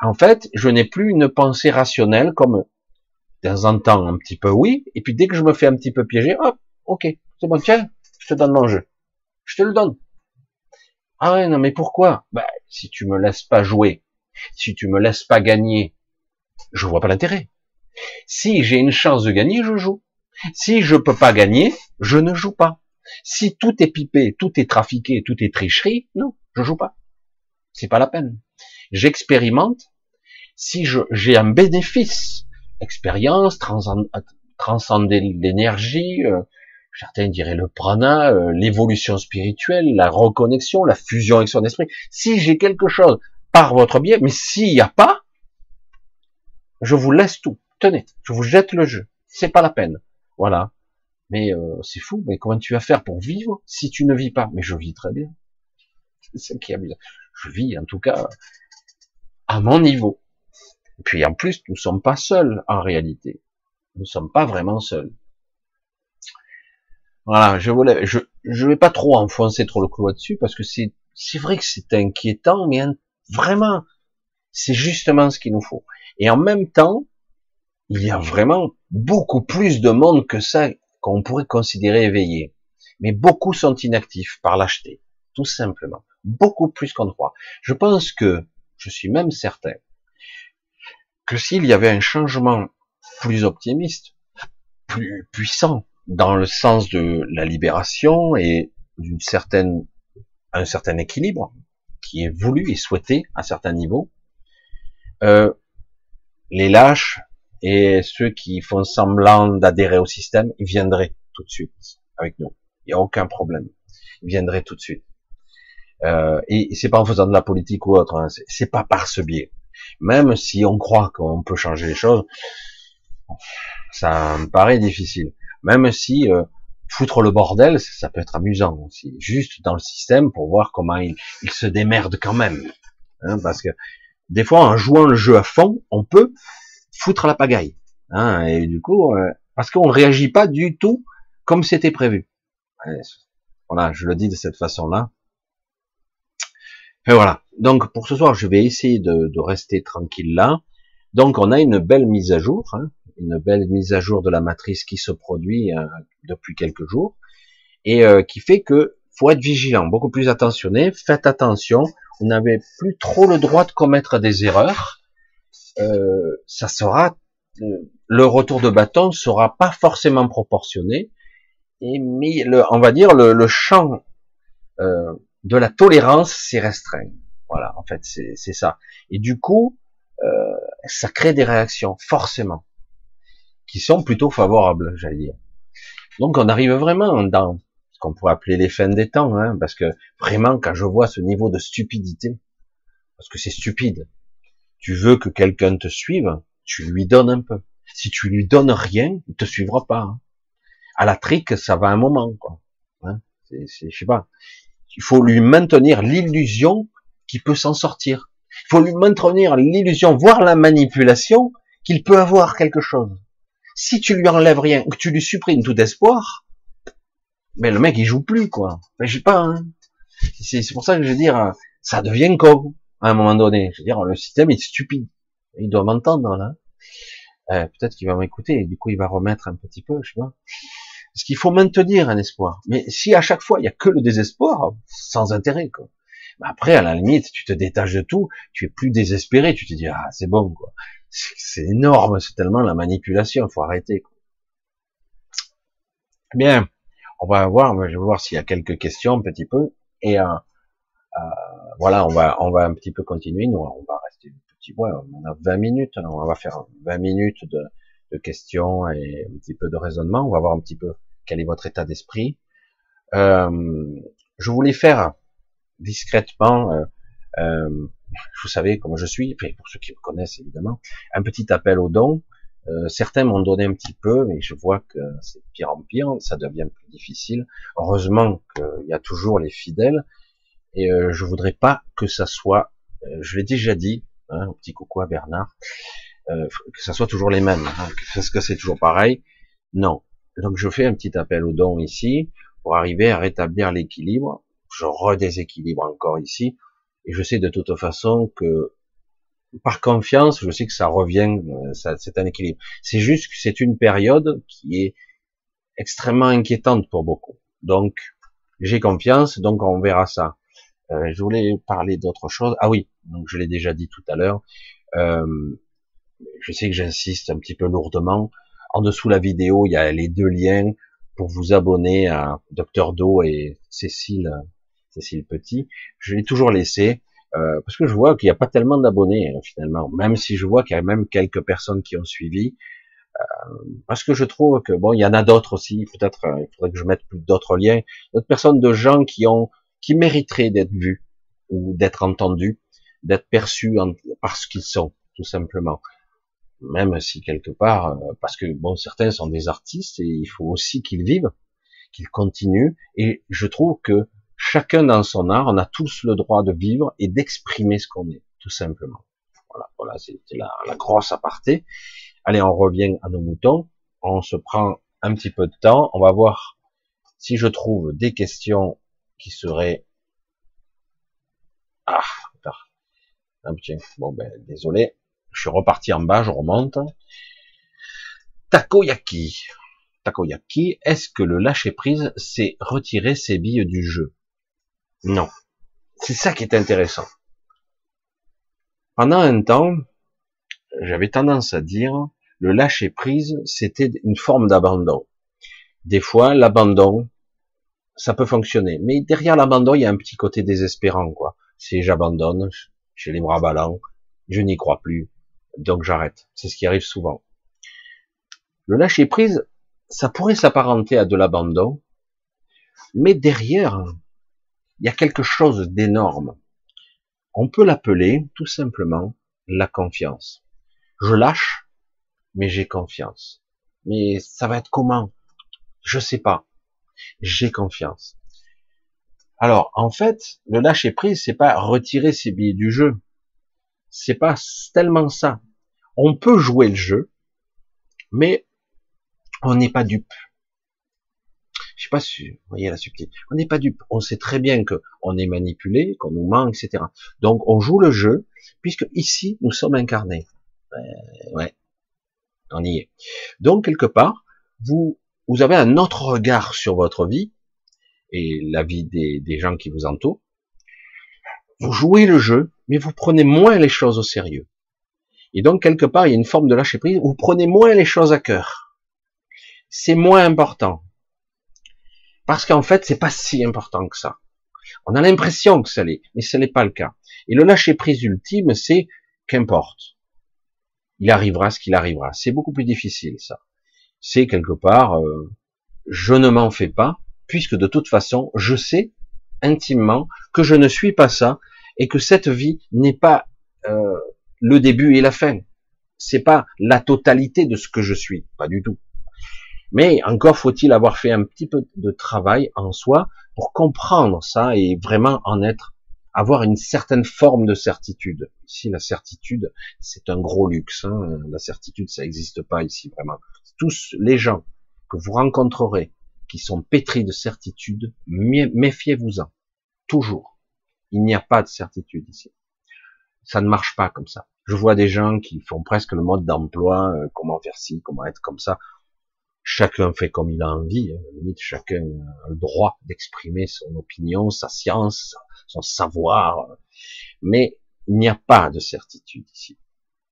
En fait, je n'ai plus une pensée rationnelle comme de temps en temps un petit peu oui, et puis dès que je me fais un petit peu piéger, hop, ok, c'est bon, tiens, je te donne mon jeu. Je te le donne. Ah ouais, non mais pourquoi? Bah, Si tu me laisses pas jouer, si tu me laisses pas gagner, je vois pas l'intérêt. Si j'ai une chance de gagner, je joue. Si je peux pas gagner, je ne joue pas. Si tout est pipé, tout est trafiqué, tout est tricherie, non, je joue pas. C'est pas la peine. J'expérimente. Si j'ai un bénéfice, expérience, transcender l'énergie, euh, certains diraient le prana, euh, l'évolution spirituelle, la reconnexion, la fusion avec son esprit. Si j'ai quelque chose par votre biais, mais s'il n'y a pas, je vous laisse tout. Tenez, je vous jette le jeu. C'est pas la peine. Voilà. Mais euh, c'est fou. Mais comment tu vas faire pour vivre si tu ne vis pas? Mais je vis très bien. C'est ça qui est Je vis en tout cas à mon niveau. Et puis en plus, nous sommes pas seuls en réalité. Nous sommes pas vraiment seuls. Voilà, je voulais, je, je vais pas trop enfoncer trop le clou dessus parce que c'est, c'est vrai que c'est inquiétant, mais vraiment, c'est justement ce qu'il nous faut. Et en même temps, il y a vraiment beaucoup plus de monde que ça qu'on pourrait considérer éveillé. Mais beaucoup sont inactifs par lâcheté, tout simplement. Beaucoup plus qu'on croit. Je pense que, je suis même certain, que s'il y avait un changement plus optimiste, plus puissant, dans le sens de la libération et d'une certaine, un certain équilibre qui est voulu et souhaité à certains niveaux, euh, les lâches et ceux qui font semblant d'adhérer au système, ils viendraient tout de suite avec nous. Il n'y a aucun problème. Ils viendraient tout de suite. Euh, et c'est pas en faisant de la politique ou autre, hein, c'est pas par ce biais. Même si on croit qu'on peut changer les choses, ça me paraît difficile. Même si euh, foutre le bordel, ça peut être amusant aussi, juste dans le système pour voir comment il, se démerde quand même. Hein, parce que des fois, en jouant le jeu à fond, on peut foutre la pagaille. Hein, et du coup, euh, parce qu'on réagit pas du tout comme c'était prévu. Voilà, je le dis de cette façon-là. Et voilà. Donc pour ce soir, je vais essayer de, de, rester tranquille là. Donc on a une belle mise à jour, hein, une belle mise à jour de la matrice qui se produit euh, depuis quelques jours et euh, qui fait que faut être vigilant, beaucoup plus attentionné. Faites attention, vous n'avez plus trop le droit de commettre des erreurs. Euh, ça sera le retour de bâton sera pas forcément proportionné, et mais on va dire le, le champ euh, de la tolérance s'est restreint. Voilà, en fait, c'est ça. Et du coup, euh, ça crée des réactions, forcément, qui sont plutôt favorables, j'allais dire. Donc, on arrive vraiment dans ce qu'on pourrait appeler les fins des temps, hein, parce que vraiment, quand je vois ce niveau de stupidité, parce que c'est stupide, tu veux que quelqu'un te suive, tu lui donnes un peu. Si tu lui donnes rien, il te suivra pas. Hein. À la trique, ça va un moment, quoi. Hein c'est, je sais pas. Il faut lui maintenir l'illusion qu'il peut s'en sortir. Il faut lui maintenir l'illusion, voire la manipulation, qu'il peut avoir quelque chose. Si tu lui enlèves rien, que tu lui supprimes tout espoir, mais le mec il joue plus quoi. Enfin, je sais pas. Hein. C'est pour ça que je veux dire, ça devient con à un moment donné. Je veux dire, le système est stupide. Il doit m'entendre là. Euh, Peut-être qu'il va m'écouter du coup il va remettre un petit peu, je sais pas. Parce qu'il faut maintenir un espoir. Mais si à chaque fois il y a que le désespoir, sans intérêt quoi. Après, à la limite, tu te détaches de tout, tu es plus désespéré, tu te dis ah c'est bon quoi. C'est énorme, c'est tellement la manipulation, faut arrêter. Quoi. Bien, on va voir, je vais voir s'il y a quelques questions un petit peu et euh, euh, voilà, on va on va un petit peu continuer. Nous, on va rester un petit peu, on a 20 minutes, hein, on va faire 20 minutes de, questions et un petit peu de raisonnement. On va voir un petit peu quel est votre état d'esprit. Euh, je voulais faire discrètement, euh, euh, vous savez comment je suis, pour ceux qui me connaissent évidemment, un petit appel aux dons. Euh, certains m'ont donné un petit peu, mais je vois que c'est pire en pire, ça devient plus difficile. Heureusement qu'il y a toujours les fidèles, et euh, je voudrais pas que ça soit, euh, je l'ai déjà dit, hein, un petit coucou à Bernard, euh, que ça soit toujours les mêmes, hein, parce que c'est toujours pareil. Non. Donc je fais un petit appel au don ici pour arriver à rétablir l'équilibre. Je redéséquilibre encore ici, et je sais de toute façon que par confiance, je sais que ça revient, euh, c'est un équilibre. C'est juste que c'est une période qui est extrêmement inquiétante pour beaucoup. Donc, j'ai confiance, donc on verra ça. Euh, je voulais parler d'autre chose. Ah oui, donc je l'ai déjà dit tout à l'heure. Euh, je sais que j'insiste un petit peu lourdement. En dessous de la vidéo, il y a les deux liens pour vous abonner à Docteur Do et Cécile, Cécile Petit. Je l'ai toujours laissé. Euh, parce que je vois qu'il n'y a pas tellement d'abonnés hein, finalement, même si je vois qu'il y a même quelques personnes qui ont suivi, euh, parce que je trouve que bon, il y en a d'autres aussi. Peut-être euh, il faudrait que je mette plus d'autres liens, d'autres personnes, de gens qui ont, qui mériteraient d'être vus ou d'être entendus, d'être perçus en, parce qu'ils sont, tout simplement. Même si quelque part, parce que bon, certains sont des artistes et il faut aussi qu'ils vivent, qu'ils continuent. Et je trouve que chacun dans son art, on a tous le droit de vivre et d'exprimer ce qu'on est, tout simplement. Voilà, voilà, c'était la grosse aparté. Allez, on revient à nos moutons. On se prend un petit peu de temps. On va voir si je trouve des questions qui seraient... Ah, ah tiens, bon ben, désolé. Je suis reparti en bas, je remonte. Takoyaki. Takoyaki, est-ce que le lâcher prise, c'est retirer ses billes du jeu? Non. C'est ça qui est intéressant. Pendant un temps, j'avais tendance à dire, le lâcher prise, c'était une forme d'abandon. Des fois, l'abandon, ça peut fonctionner. Mais derrière l'abandon, il y a un petit côté désespérant, quoi. Si j'abandonne, j'ai les bras ballants, je n'y crois plus, donc j'arrête. C'est ce qui arrive souvent. Le lâcher prise, ça pourrait s'apparenter à de l'abandon, mais derrière, il y a quelque chose d'énorme. On peut l'appeler tout simplement la confiance. Je lâche, mais j'ai confiance. Mais ça va être comment? Je sais pas. J'ai confiance. Alors, en fait, le lâcher prise, c'est pas retirer ses billets du jeu. C'est pas tellement ça. On peut jouer le jeu, mais on n'est pas dupe. Je sais pas si vous voyez la subtilité. On n'est pas dupe. On sait très bien que on est manipulé, qu'on nous ment, etc. Donc on joue le jeu, puisque ici nous sommes incarnés. Euh, ouais, on y est. Donc quelque part, vous vous avez un autre regard sur votre vie et la vie des, gens qui vous entourent. Vous jouez le jeu, mais vous prenez moins les choses au sérieux. Et donc quelque part, il y a une forme de lâcher prise. Vous prenez moins les choses à cœur. C'est moins important. Parce qu'en fait, c'est pas si important que ça. On a l'impression que ça l'est, mais ce n'est pas le cas. Et le lâcher prise ultime, c'est qu'importe. Il arrivera ce qu'il arrivera. C'est beaucoup plus difficile, ça. C'est quelque part, euh, je ne m'en fais pas, puisque de toute façon, je sais intimement que je ne suis pas ça, et que cette vie n'est pas euh, le début et la fin. C'est pas la totalité de ce que je suis, pas du tout. Mais encore faut-il avoir fait un petit peu de travail en soi pour comprendre ça et vraiment en être, avoir une certaine forme de certitude. Ici, la certitude, c'est un gros luxe. Hein. La certitude, ça n'existe pas ici vraiment. Tous les gens que vous rencontrerez qui sont pétris de certitude, méfiez-vous-en. Toujours. Il n'y a pas de certitude ici. Ça ne marche pas comme ça. Je vois des gens qui font presque le mode d'emploi, euh, comment faire ci, comment être comme ça chacun fait comme il a envie, hein. limite chacun a le droit d'exprimer son opinion, sa science, son savoir, mais il n'y a pas de certitude ici.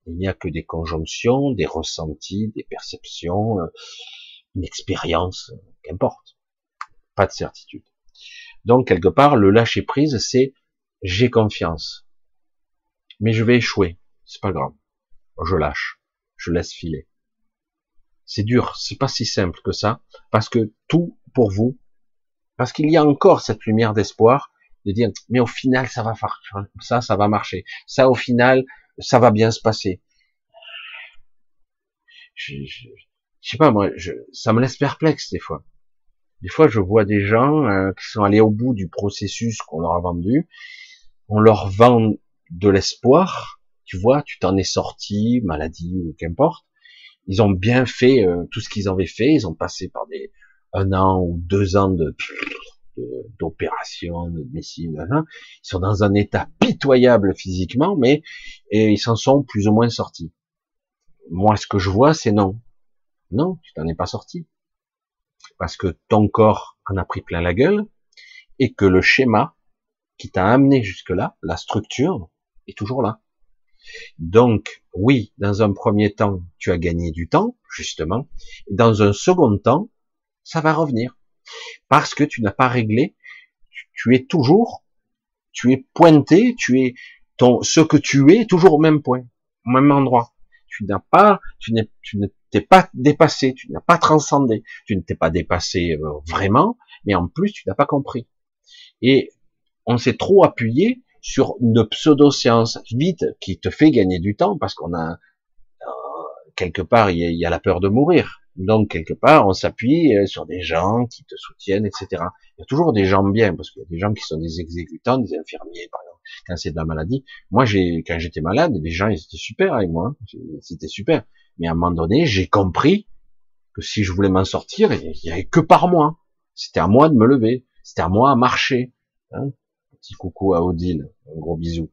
Il n'y a que des conjonctions, des ressentis, des perceptions, une expérience, qu'importe. Pas de certitude. Donc quelque part, le lâcher prise, c'est j'ai confiance, mais je vais échouer, c'est pas grave. Je lâche, je laisse filer. C'est dur, c'est pas si simple que ça, parce que tout pour vous, parce qu'il y a encore cette lumière d'espoir de dire, mais au final, ça va faire ça, ça va marcher, ça au final, ça va bien se passer. je, je, sais pas moi, je, ça me laisse perplexe des fois. Des fois, je vois des gens euh, qui sont allés au bout du processus qu'on leur a vendu. On leur vend de l'espoir. Tu vois, tu t'en es sorti, maladie ou qu'importe. Ils ont bien fait euh, tout ce qu'ils avaient fait. Ils ont passé par des un an ou deux ans de d'opérations, de, de. Ils sont dans un état pitoyable physiquement, mais et ils s'en sont plus ou moins sortis. Moi, ce que je vois, c'est non. Non, tu t'en es pas sorti parce que ton corps en a pris plein la gueule et que le schéma qui t'a amené jusque-là, la structure, est toujours là. Donc, oui, dans un premier temps, tu as gagné du temps, justement. Dans un second temps, ça va revenir. Parce que tu n'as pas réglé, tu es toujours, tu es pointé, tu es ton, ce que tu es, toujours au même point, au même endroit. Tu n'as pas, tu n'es, tu ne t'es pas dépassé, tu n'as pas transcendé, tu ne t'es pas dépassé euh, vraiment, mais en plus tu n'as pas compris. Et on s'est trop appuyé sur une pseudo-science vite qui te fait gagner du temps parce qu'on a euh, quelque part il y, a, la peur de mourir. Donc quelque part on s'appuie euh, sur des gens qui te soutiennent, etc. Il y a toujours des gens bien parce qu'il y a des gens qui sont des exécutants, des infirmiers par exemple quand c'est de la maladie. Moi j'ai quand j'étais malade, les gens ils étaient super avec moi, hein. c'était super. Mais à un moment donné, j'ai compris que si je voulais m'en sortir, il n'y avait que par moi. C'était à moi de me lever. C'était à moi à marcher. Hein Coucou à Odile. Un gros bisou.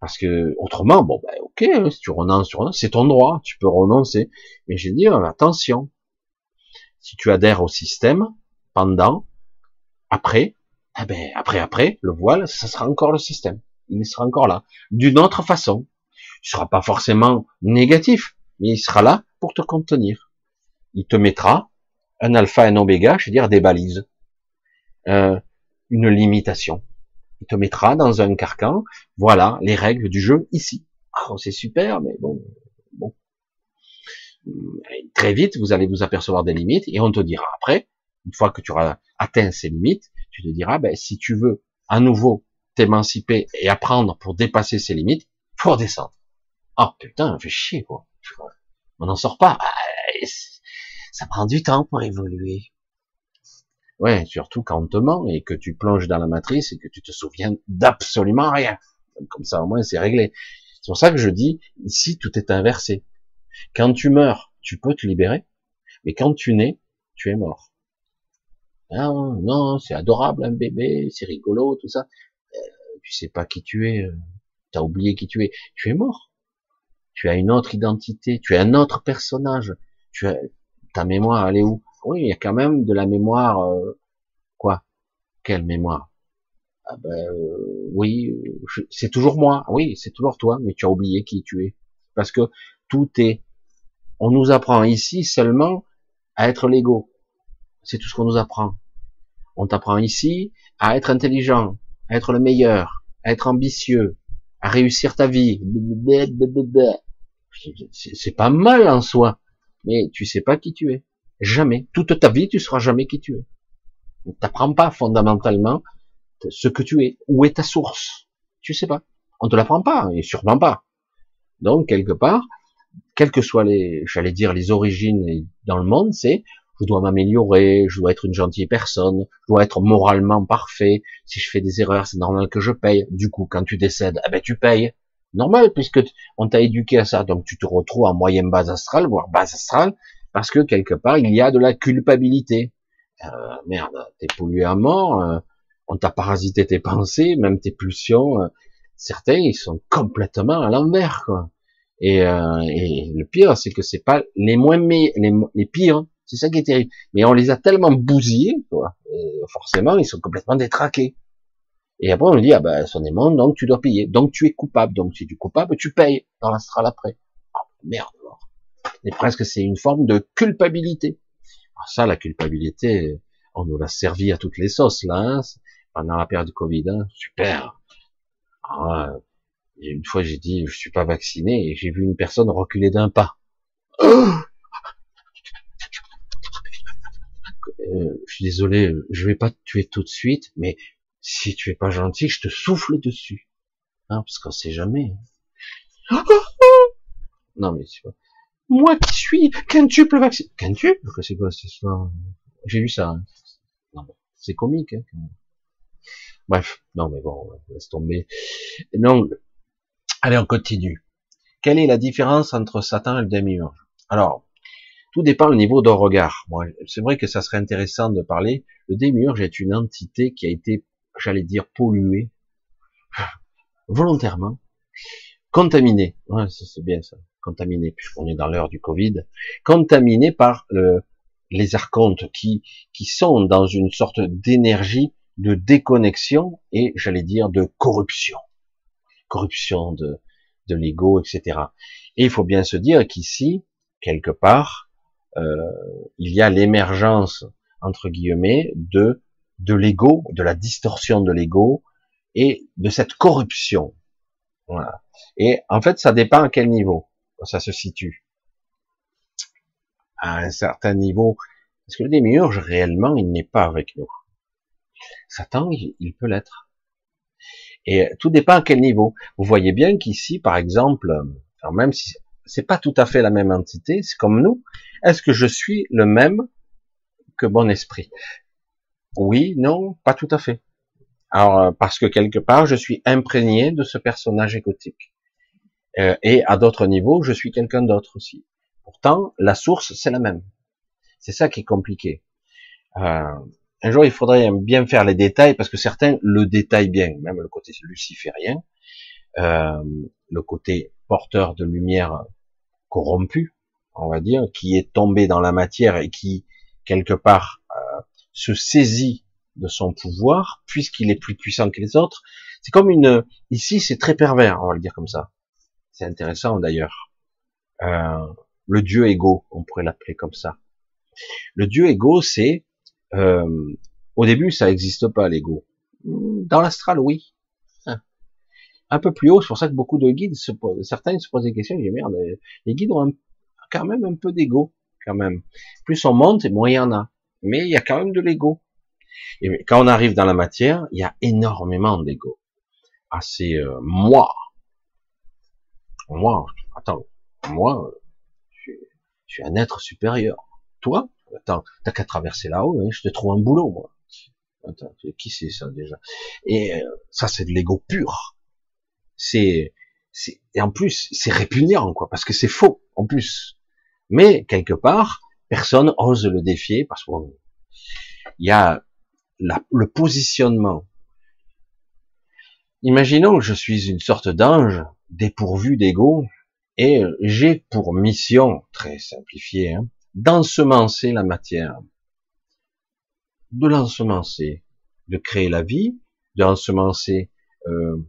Parce que autrement, bon, ben, ok, hein, si tu renonces, tu renonces, c'est ton droit, tu peux renoncer. Mais j'ai dit, attention, si tu adhères au système, pendant, après, eh ben, après, après, le voile, ça sera encore le système. Il sera encore là. D'une autre façon. Il sera pas forcément négatif, mais il sera là pour te contenir. Il te mettra un alpha un oméga, je veux dire des balises, euh, une limitation. Il te mettra dans un carcan, voilà les règles du jeu ici. Ah, c'est super, mais bon, bon. Très vite, vous allez vous apercevoir des limites et on te dira après, une fois que tu auras atteint ces limites, tu te diras, ben, si tu veux à nouveau t'émanciper et apprendre pour dépasser ces limites, faut redescendre. Oh putain, fait chier quoi on n'en sort pas. Ah, ça prend du temps pour évoluer. Ouais, surtout quand on te ment et que tu plonges dans la matrice et que tu te souviens d'absolument rien. Comme ça, au moins, c'est réglé. C'est pour ça que je dis, ici, tout est inversé. Quand tu meurs, tu peux te libérer, mais quand tu nais, tu es mort. Ah, non, c'est adorable un bébé, c'est rigolo, tout ça. Euh, tu sais pas qui tu es, euh, tu as oublié qui tu es, tu es mort tu as une autre identité, tu es un autre personnage, tu as ta mémoire, elle est où? Oui, il y a quand même de la mémoire. Euh, quoi? Quelle mémoire? Ah ben, euh, Oui, c'est toujours moi. Oui, c'est toujours toi, mais tu as oublié qui tu es. Parce que tout est. On nous apprend ici seulement à être l'ego. C'est tout ce qu'on nous apprend. On t'apprend ici à être intelligent, à être le meilleur, à être ambitieux, à réussir ta vie c'est pas mal en soi, mais tu sais pas qui tu es. Jamais. Toute ta vie, tu seras jamais qui tu es. Tu t'apprends pas fondamentalement ce que tu es. Où est ta source? Tu sais pas. On te l'apprend pas, et sûrement pas. Donc, quelque part, quelles que soient les, j'allais dire, les origines dans le monde, c'est, je dois m'améliorer, je dois être une gentille personne, je dois être moralement parfait. Si je fais des erreurs, c'est normal que je paye. Du coup, quand tu décèdes, eh ben, tu payes normal puisque on t'a éduqué à ça. Donc tu te retrouves en moyenne base astrale, voire base astrale, parce que quelque part il y a de la culpabilité. Euh, merde, t'es pollué à mort, euh, on t'a parasité tes pensées, même tes pulsions. Euh, certains ils sont complètement à l'envers quoi. Et, et, le pire c'est que c'est pas les moins les, les pires, c'est ça qui est terrible. Mais on les a tellement bousillés, quoi. forcément ils sont complètement détraqués. Et après, on lui dit, ah ben, son aimant, donc tu dois payer. Donc tu es coupable. Donc si tu es coupable, tu payes dans l'astral après. Oh, merde. Et presque, c'est une forme de culpabilité. Alors ça, la culpabilité, on nous l'a servi à toutes les sauces, là, hein. pendant la période Covid. Hein. Super. Ah, une fois, j'ai dit, je suis pas vacciné, et j'ai vu une personne reculer d'un pas. Euh, je suis désolé, je vais pas te tuer tout de suite, mais si tu es pas gentil, je te souffle dessus. Hein, parce qu'on sait jamais. non, mais. Moi qui suis quintuple vacciné. Quintuple? C'est quoi c'est ça J'ai lu ça. Hein. C'est comique. Hein, Bref, non mais bon, laisse tomber. Non, allez, on continue. Quelle est la différence entre Satan et le démiurge Alors, tout dépend du niveau de regard. C'est vrai que ça serait intéressant de parler. Le démiurge est une entité qui a été, j'allais dire, polluée volontairement, contaminée. Ouais, c'est bien ça, contaminée. Puisqu'on est dans l'heure du Covid, contaminée par le, les archontes qui qui sont dans une sorte d'énergie de déconnexion et j'allais dire de corruption, corruption de de l'ego, etc. Et il faut bien se dire qu'ici, quelque part, euh, il y a l'émergence entre guillemets de de l'ego, de la distorsion de l'ego et de cette corruption. Voilà. Et en fait, ça dépend à quel niveau ça se situe. À un certain niveau, parce que le démiurge réellement, il n'est pas avec nous. Satan, il peut l'être. Et tout dépend à quel niveau. Vous voyez bien qu'ici, par exemple, même si c'est pas tout à fait la même entité, c'est comme nous. Est-ce que je suis le même que bon esprit? Oui, non, pas tout à fait. Alors parce que quelque part, je suis imprégné de ce personnage égotique. Euh, et à d'autres niveaux, je suis quelqu'un d'autre aussi. Pourtant, la source, c'est la même. C'est ça qui est compliqué. Euh, un jour, il faudrait bien faire les détails parce que certains le détaillent bien, même le côté luciférien, euh, le côté porteur de lumière corrompu, on va dire, qui est tombé dans la matière et qui quelque part euh, se saisit de son pouvoir puisqu'il est plus puissant que les autres. C'est comme une ici, c'est très pervers, on va le dire comme ça. C'est intéressant d'ailleurs. Euh, le dieu égo, on pourrait l'appeler comme ça. Le dieu égo, c'est euh, au début, ça n'existe pas l'ego. Dans l'astral, oui. Hein. Un peu plus haut, c'est pour ça que beaucoup de guides, se posent, certains se posent des questions. Ils merde, les guides ont quand même un peu d'ego, quand même. Plus on monte, moins il y en a. Mais il y a quand même de l'ego. Et quand on arrive dans la matière, il y a énormément d'ego. Ah, c'est euh, moi. Moi, attends, moi, je suis un être supérieur. Toi, Attends, t'as qu'à traverser là-haut, hein, je te trouve un boulot, moi. Attends, qui c'est ça déjà? Et euh, ça, c'est de l'ego pur. C'est, et en plus, c'est répugnant, quoi, parce que c'est faux, en plus. Mais quelque part, personne ose le défier parce qu'il y a le positionnement. Imaginons que je suis une sorte d'ange dépourvu d'ego et j'ai pour mission, très simplifiée, hein, d'ensemencer la matière, de l'ensemencer, de créer la vie, d'ensemencer euh,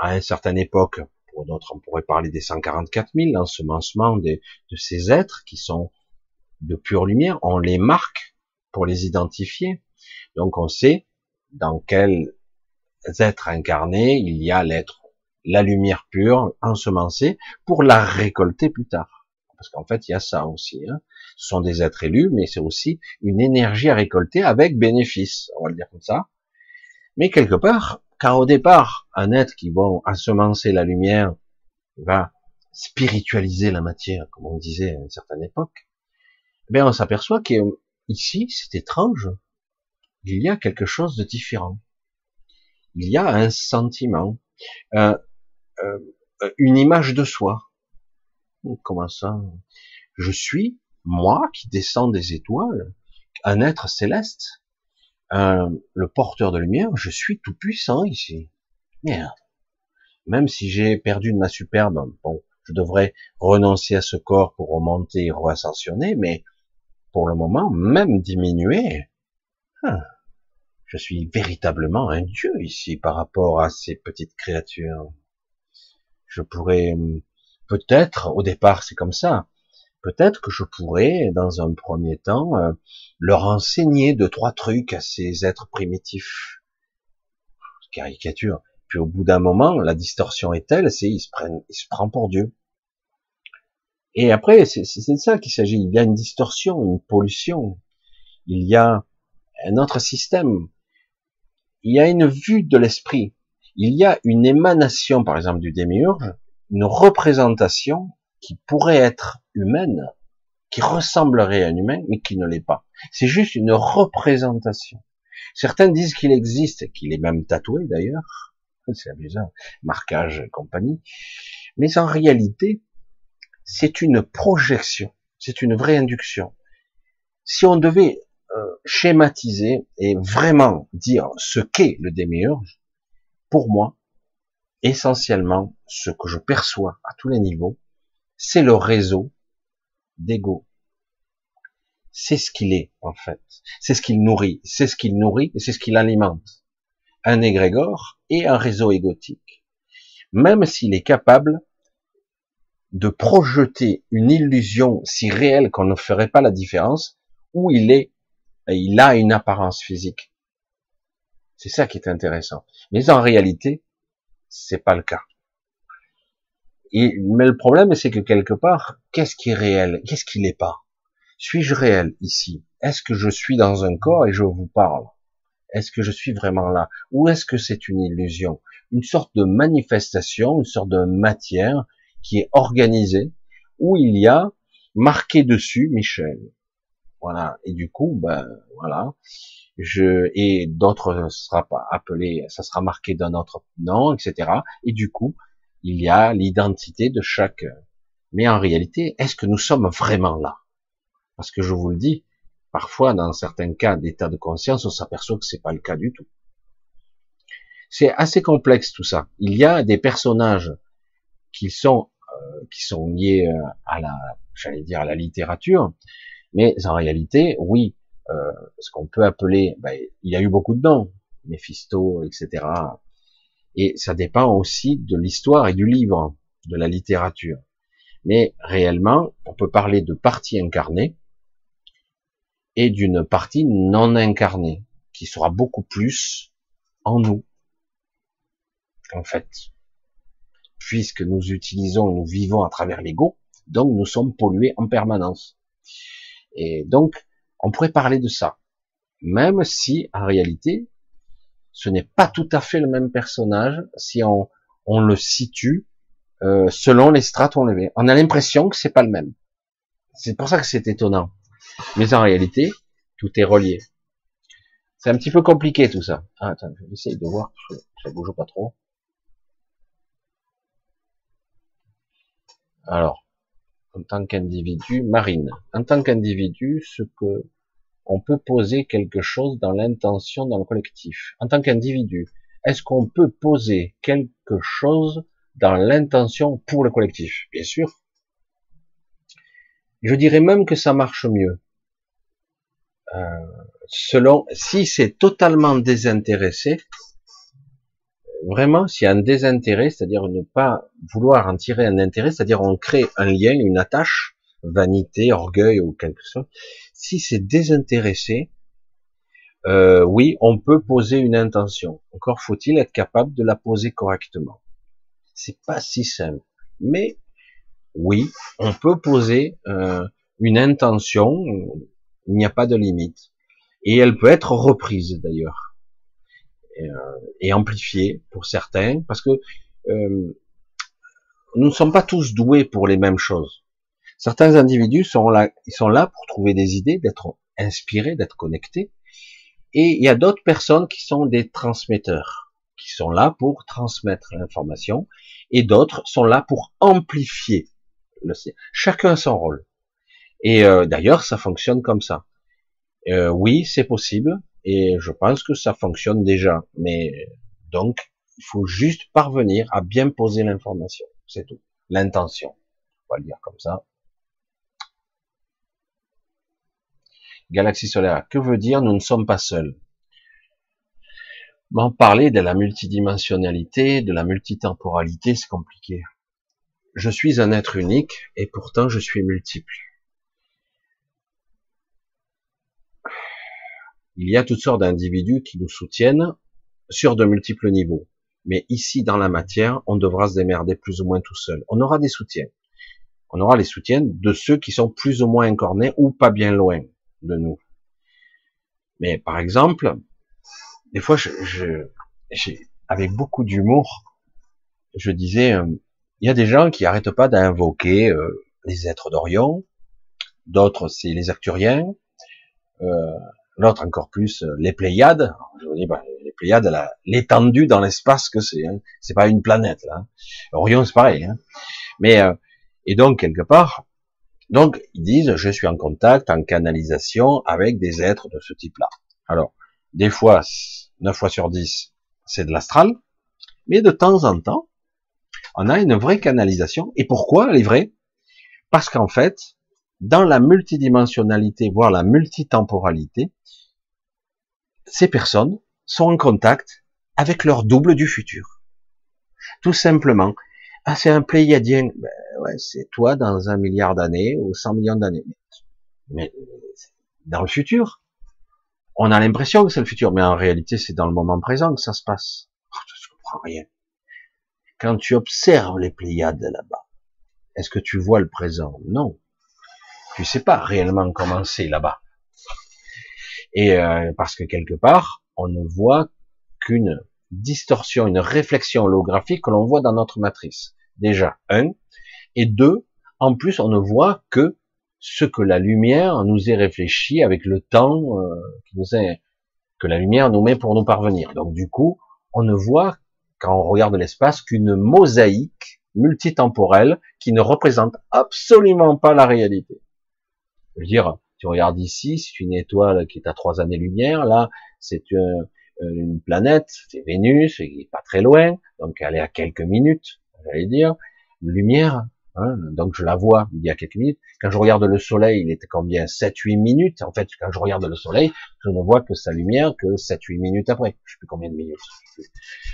à une certaine époque, pour d'autres on pourrait parler des 144 000, l'ensemencement de, de ces êtres qui sont de pure lumière, on les marque pour les identifier, donc on sait dans quels êtres incarnés il y a l'être, la lumière pure, ensemencée, pour la récolter plus tard parce qu'en fait, il y a ça aussi. Hein. Ce sont des êtres élus, mais c'est aussi une énergie à récolter avec bénéfice, on va le dire comme ça. Mais quelque part, car au départ, un être qui va ensemencer la lumière va spiritualiser la matière, comme on disait à une certaine époque, eh on s'aperçoit qu'ici, c'est étrange, il y a quelque chose de différent. Il y a un sentiment, euh, euh, une image de soi, Comment ça? Je suis, moi, qui descends des étoiles, un être céleste, le porteur de lumière, je suis tout puissant ici. Merde. Même si j'ai perdu de ma superbe, bon, je devrais renoncer à ce corps pour remonter et re-ascensionner, mais pour le moment, même diminuer, hein, je suis véritablement un dieu ici par rapport à ces petites créatures. Je pourrais peut-être, au départ c'est comme ça, peut-être que je pourrais, dans un premier temps, euh, leur enseigner deux, trois trucs à ces êtres primitifs. Caricature. Puis au bout d'un moment, la distorsion est telle, c'est ils se prennent, ils se prennent pour Dieu. Et après, c'est de ça qu'il s'agit. Il y a une distorsion, une pollution. Il y a un autre système. Il y a une vue de l'esprit. Il y a une émanation, par exemple, du démiurge, une représentation qui pourrait être humaine, qui ressemblerait à un humain, mais qui ne l'est pas. C'est juste une représentation. Certains disent qu'il existe, qu'il est même tatoué d'ailleurs. C'est amusant, marquage et compagnie. Mais en réalité, c'est une projection, c'est une vraie induction. Si on devait euh, schématiser et vraiment dire ce qu'est le démiurge, pour moi, essentiellement, ce que je perçois à tous les niveaux, c'est le réseau d'ego. C'est ce qu'il est, en fait. C'est ce qu'il nourrit. C'est ce qu'il nourrit et c'est ce qu'il alimente. Un égrégore et un réseau égotique. Même s'il est capable de projeter une illusion si réelle qu'on ne ferait pas la différence, où il est, il a une apparence physique. C'est ça qui est intéressant. Mais en réalité, c'est pas le cas. mais le problème, c'est que quelque part, qu'est-ce qui est réel? Qu'est-ce qui n'est pas? Suis-je réel ici? Est-ce que je suis dans un corps et je vous parle? Est-ce que je suis vraiment là? Ou est-ce que c'est une illusion? Une sorte de manifestation, une sorte de matière qui est organisée, où il y a marqué dessus Michel. Voilà. Et du coup, ben voilà. Je et d'autres sera pas appelé, ça sera marqué d'un autre nom, etc. Et du coup, il y a l'identité de chaque. Mais en réalité, est-ce que nous sommes vraiment là? Parce que je vous le dis, parfois dans certains cas d'état de conscience, on s'aperçoit que c'est pas le cas du tout. C'est assez complexe tout ça. Il y a des personnages qui sont euh, qui sont liés euh, à la, j'allais dire à la littérature, mais en réalité, oui, euh, ce qu'on peut appeler, ben, il a eu beaucoup de noms, Méphisto, etc. Et ça dépend aussi de l'histoire et du livre, de la littérature. Mais réellement, on peut parler de partie incarnée et d'une partie non incarnée, qui sera beaucoup plus en nous, en fait. Puisque nous utilisons, nous vivons à travers l'ego, donc nous sommes pollués en permanence. Et donc, on pourrait parler de ça. Même si, en réalité, ce n'est pas tout à fait le même personnage si on, le situe euh, selon les strates où on le met. On a l'impression que c'est pas le même. C'est pour ça que c'est étonnant. Mais en réalité, tout est relié. C'est un petit peu compliqué tout ça. Ah, attends, je vais essayer de voir. Ça bouge pas trop. Alors, en tant qu'individu, Marine, en tant qu'individu, ce que on peut poser quelque chose dans l'intention dans le collectif. En tant qu'individu, est-ce qu'on peut poser quelque chose dans l'intention pour le collectif? Bien sûr. Je dirais même que ça marche mieux. Euh, selon, si c'est totalement désintéressé, vraiment, s'il y a un désintérêt, c'est-à-dire ne pas vouloir en tirer un intérêt, c'est-à-dire on crée un lien, une attache, vanité, orgueil ou quelque chose, si c'est désintéressé, euh, oui, on peut poser une intention. Encore faut-il être capable de la poser correctement. C'est pas si simple, mais oui, on peut poser euh, une intention. Il n'y a pas de limite, et elle peut être reprise d'ailleurs. Euh, et, amplifié pour certains, parce que euh, nous ne sommes pas tous doués pour les mêmes choses. Certains individus sont là, ils sont là pour trouver des idées, d'être inspirés, d'être connectés, et il y a d'autres personnes qui sont des transmetteurs, qui sont là pour transmettre l'information, et d'autres sont là pour amplifier le Chacun a son rôle. Et euh, d'ailleurs, ça fonctionne comme ça. Euh, oui, c'est possible. Et je pense que ça fonctionne déjà. Mais donc, il faut juste parvenir à bien poser l'information. C'est tout. L'intention. On va le dire comme ça. Galaxie solaire. Que veut dire nous ne sommes pas seuls? M'en parler de la multidimensionnalité, de la multitemporalité, c'est compliqué. Je suis un être unique et pourtant je suis multiple. Il y a toutes sortes d'individus qui nous soutiennent sur de multiples niveaux. Mais ici, dans la matière, on devra se démerder plus ou moins tout seul. On aura des soutiens. On aura les soutiens de ceux qui sont plus ou moins incornés ou pas bien loin de nous. Mais par exemple, des fois, je, avec beaucoup d'humour, je disais, euh, il y a des gens qui arrêtent pas d'invoquer euh, les êtres d'Orion, d'autres c'est les Acturiens, euh, l'autre encore plus euh, les Pléiades. Je vous dis, bah, les Pléiades, l'étendue dans l'espace que c'est, hein. c'est pas une planète là. Hein. Orion c'est pareil. Hein. Mais euh, et donc quelque part, donc ils disent, je suis en contact, en canalisation avec des êtres de ce type-là. Alors des fois, 9 fois sur 10, c'est de l'astral, mais de temps en temps, on a une vraie canalisation. Et pourquoi elle est vraie Parce qu'en fait, dans la multidimensionnalité, voire la multitemporalité, ces personnes sont en contact avec leur double du futur. Tout simplement. Ah, c'est un pléiadien. Ben, ouais, c'est toi dans un milliard d'années ou 100 millions d'années. Mais dans le futur, on a l'impression que c'est le futur, mais en réalité, c'est dans le moment présent que ça se passe. Oh, je comprends rien. Quand tu observes les Pléiades là-bas, est-ce que tu vois le présent? Non. Tu sais pas réellement comment c'est là-bas. Et euh, parce que quelque part, on ne voit qu'une distorsion, une réflexion holographique que l'on voit dans notre matrice. Déjà, un. Et deux, en plus, on ne voit que ce que la lumière nous est réfléchi avec le temps euh, qui nous est, que la lumière nous met pour nous parvenir. Donc du coup, on ne voit quand on regarde l'espace, qu'une mosaïque multitemporelle qui ne représente absolument pas la réalité. Je veux dire, tu regardes ici, c'est une étoile qui est à trois années-lumière, là, c'est une, une, planète, c'est Vénus, elle est pas très loin, donc elle est à quelques minutes, j'allais dire, lumière, hein, donc je la vois il y a quelques minutes. Quand je regarde le soleil, il était combien? 7-8 minutes. En fait, quand je regarde le soleil, je ne vois que sa lumière que 7-8 minutes après. Je sais plus combien de minutes.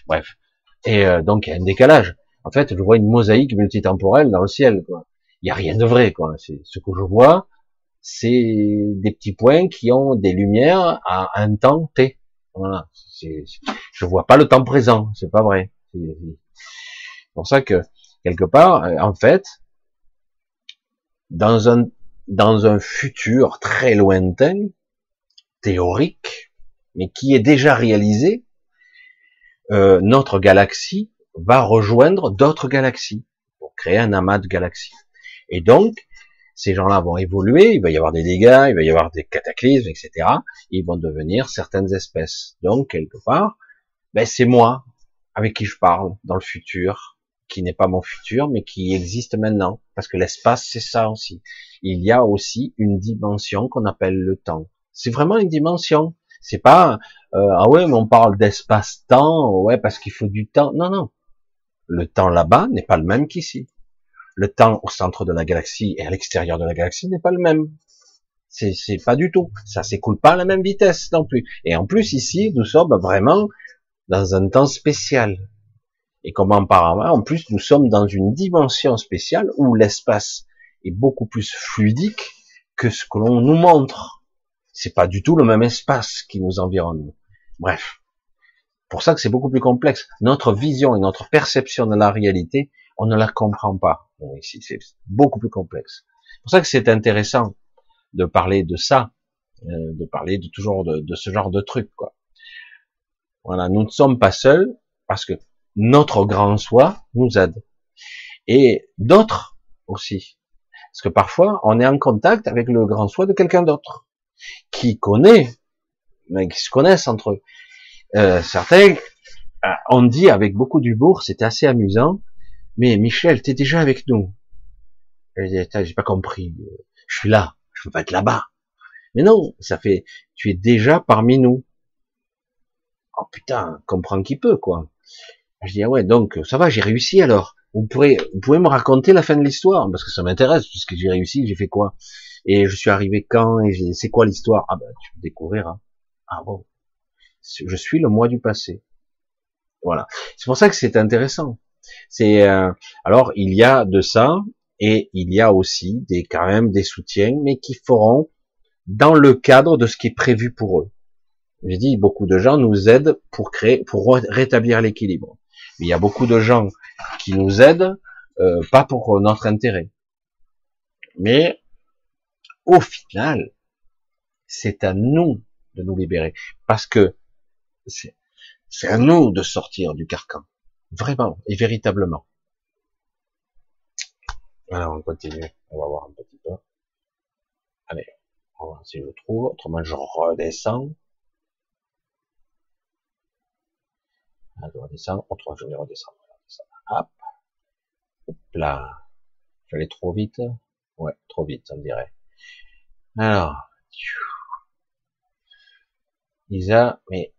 Bref. Et euh, donc il y a un décalage. En fait, je vois une mosaïque multitemporelle dans le ciel. Quoi. Il n'y a rien de vrai. Quoi. C'est ce que je vois, c'est des petits points qui ont des lumières à un temps t. Voilà. Je vois pas le temps présent. C'est pas vrai. C'est pour ça que quelque part, euh, en fait, dans un dans un futur très lointain, théorique, mais qui est déjà réalisé, euh, notre galaxie va rejoindre d'autres galaxies pour créer un amas de galaxies. Et donc, ces gens-là vont évoluer, il va y avoir des dégâts, il va y avoir des cataclysmes, etc. Ils vont devenir certaines espèces. Donc, quelque part, ben, c'est moi avec qui je parle dans le futur, qui n'est pas mon futur, mais qui existe maintenant. Parce que l'espace, c'est ça aussi. Il y a aussi une dimension qu'on appelle le temps. C'est vraiment une dimension. C'est pas euh, ah ouais, mais on parle d'espace-temps, ouais, parce qu'il faut du temps. Non, non. Le temps là-bas n'est pas le même qu'ici. Le temps au centre de la galaxie et à l'extérieur de la galaxie n'est pas le même. C'est, pas du tout. Ça s'écoule pas à la même vitesse non plus. Et en plus ici, nous sommes vraiment dans un temps spécial. Et comme apparemment, en plus, nous sommes dans une dimension spéciale où l'espace est beaucoup plus fluidique que ce que l'on nous montre c'est pas du tout le même espace qui nous environne. Bref. Pour ça que c'est beaucoup plus complexe. Notre vision et notre perception de la réalité, on ne la comprend pas. Bon, ici, c'est beaucoup plus complexe. C'est pour ça que c'est intéressant de parler de ça, euh, de parler de toujours de, de ce genre de truc, quoi. Voilà, nous ne sommes pas seuls parce que notre grand soi nous aide. Et d'autres aussi. Parce que parfois, on est en contact avec le grand soi de quelqu'un d'autre qui connaît, mais qui se connaissent entre eux. Euh, certains euh, ont dit avec beaucoup d'humour, c'était assez amusant, mais Michel, t'es déjà avec nous. J'ai pas compris. Je suis là, je peux pas être là-bas. Mais non, ça fait, tu es déjà parmi nous. Oh putain, comprends qui peut, quoi. Je dis, ah ouais, donc, ça va, j'ai réussi alors. Vous pourrez, vous pouvez me raconter la fin de l'histoire, parce que ça m'intéresse, puisque j'ai réussi, j'ai fait quoi? Et je suis arrivé quand et c'est quoi l'histoire? Ah ben tu découvriras. Ah bon. Je suis le moi du passé. Voilà. C'est pour ça que c'est intéressant. C'est euh, alors il y a de ça et il y a aussi des quand même des soutiens, mais qui feront dans le cadre de ce qui est prévu pour eux. J'ai dit beaucoup de gens nous aident pour créer, pour rétablir l'équilibre. Il y a beaucoup de gens qui nous aident euh, pas pour notre intérêt, mais au final, c'est à nous de nous libérer. Parce que c'est à nous de sortir du carcan. Vraiment et véritablement. Alors, on continue. On va voir un petit peu. Allez, on va voir si je trouve. Autrement, je redescends. Ah, je redescends. Autrement, je vais redescendre. Hop. Hop là. J'allais trop vite. Ouais, trop vite, on dirait. Alors. Isa, mais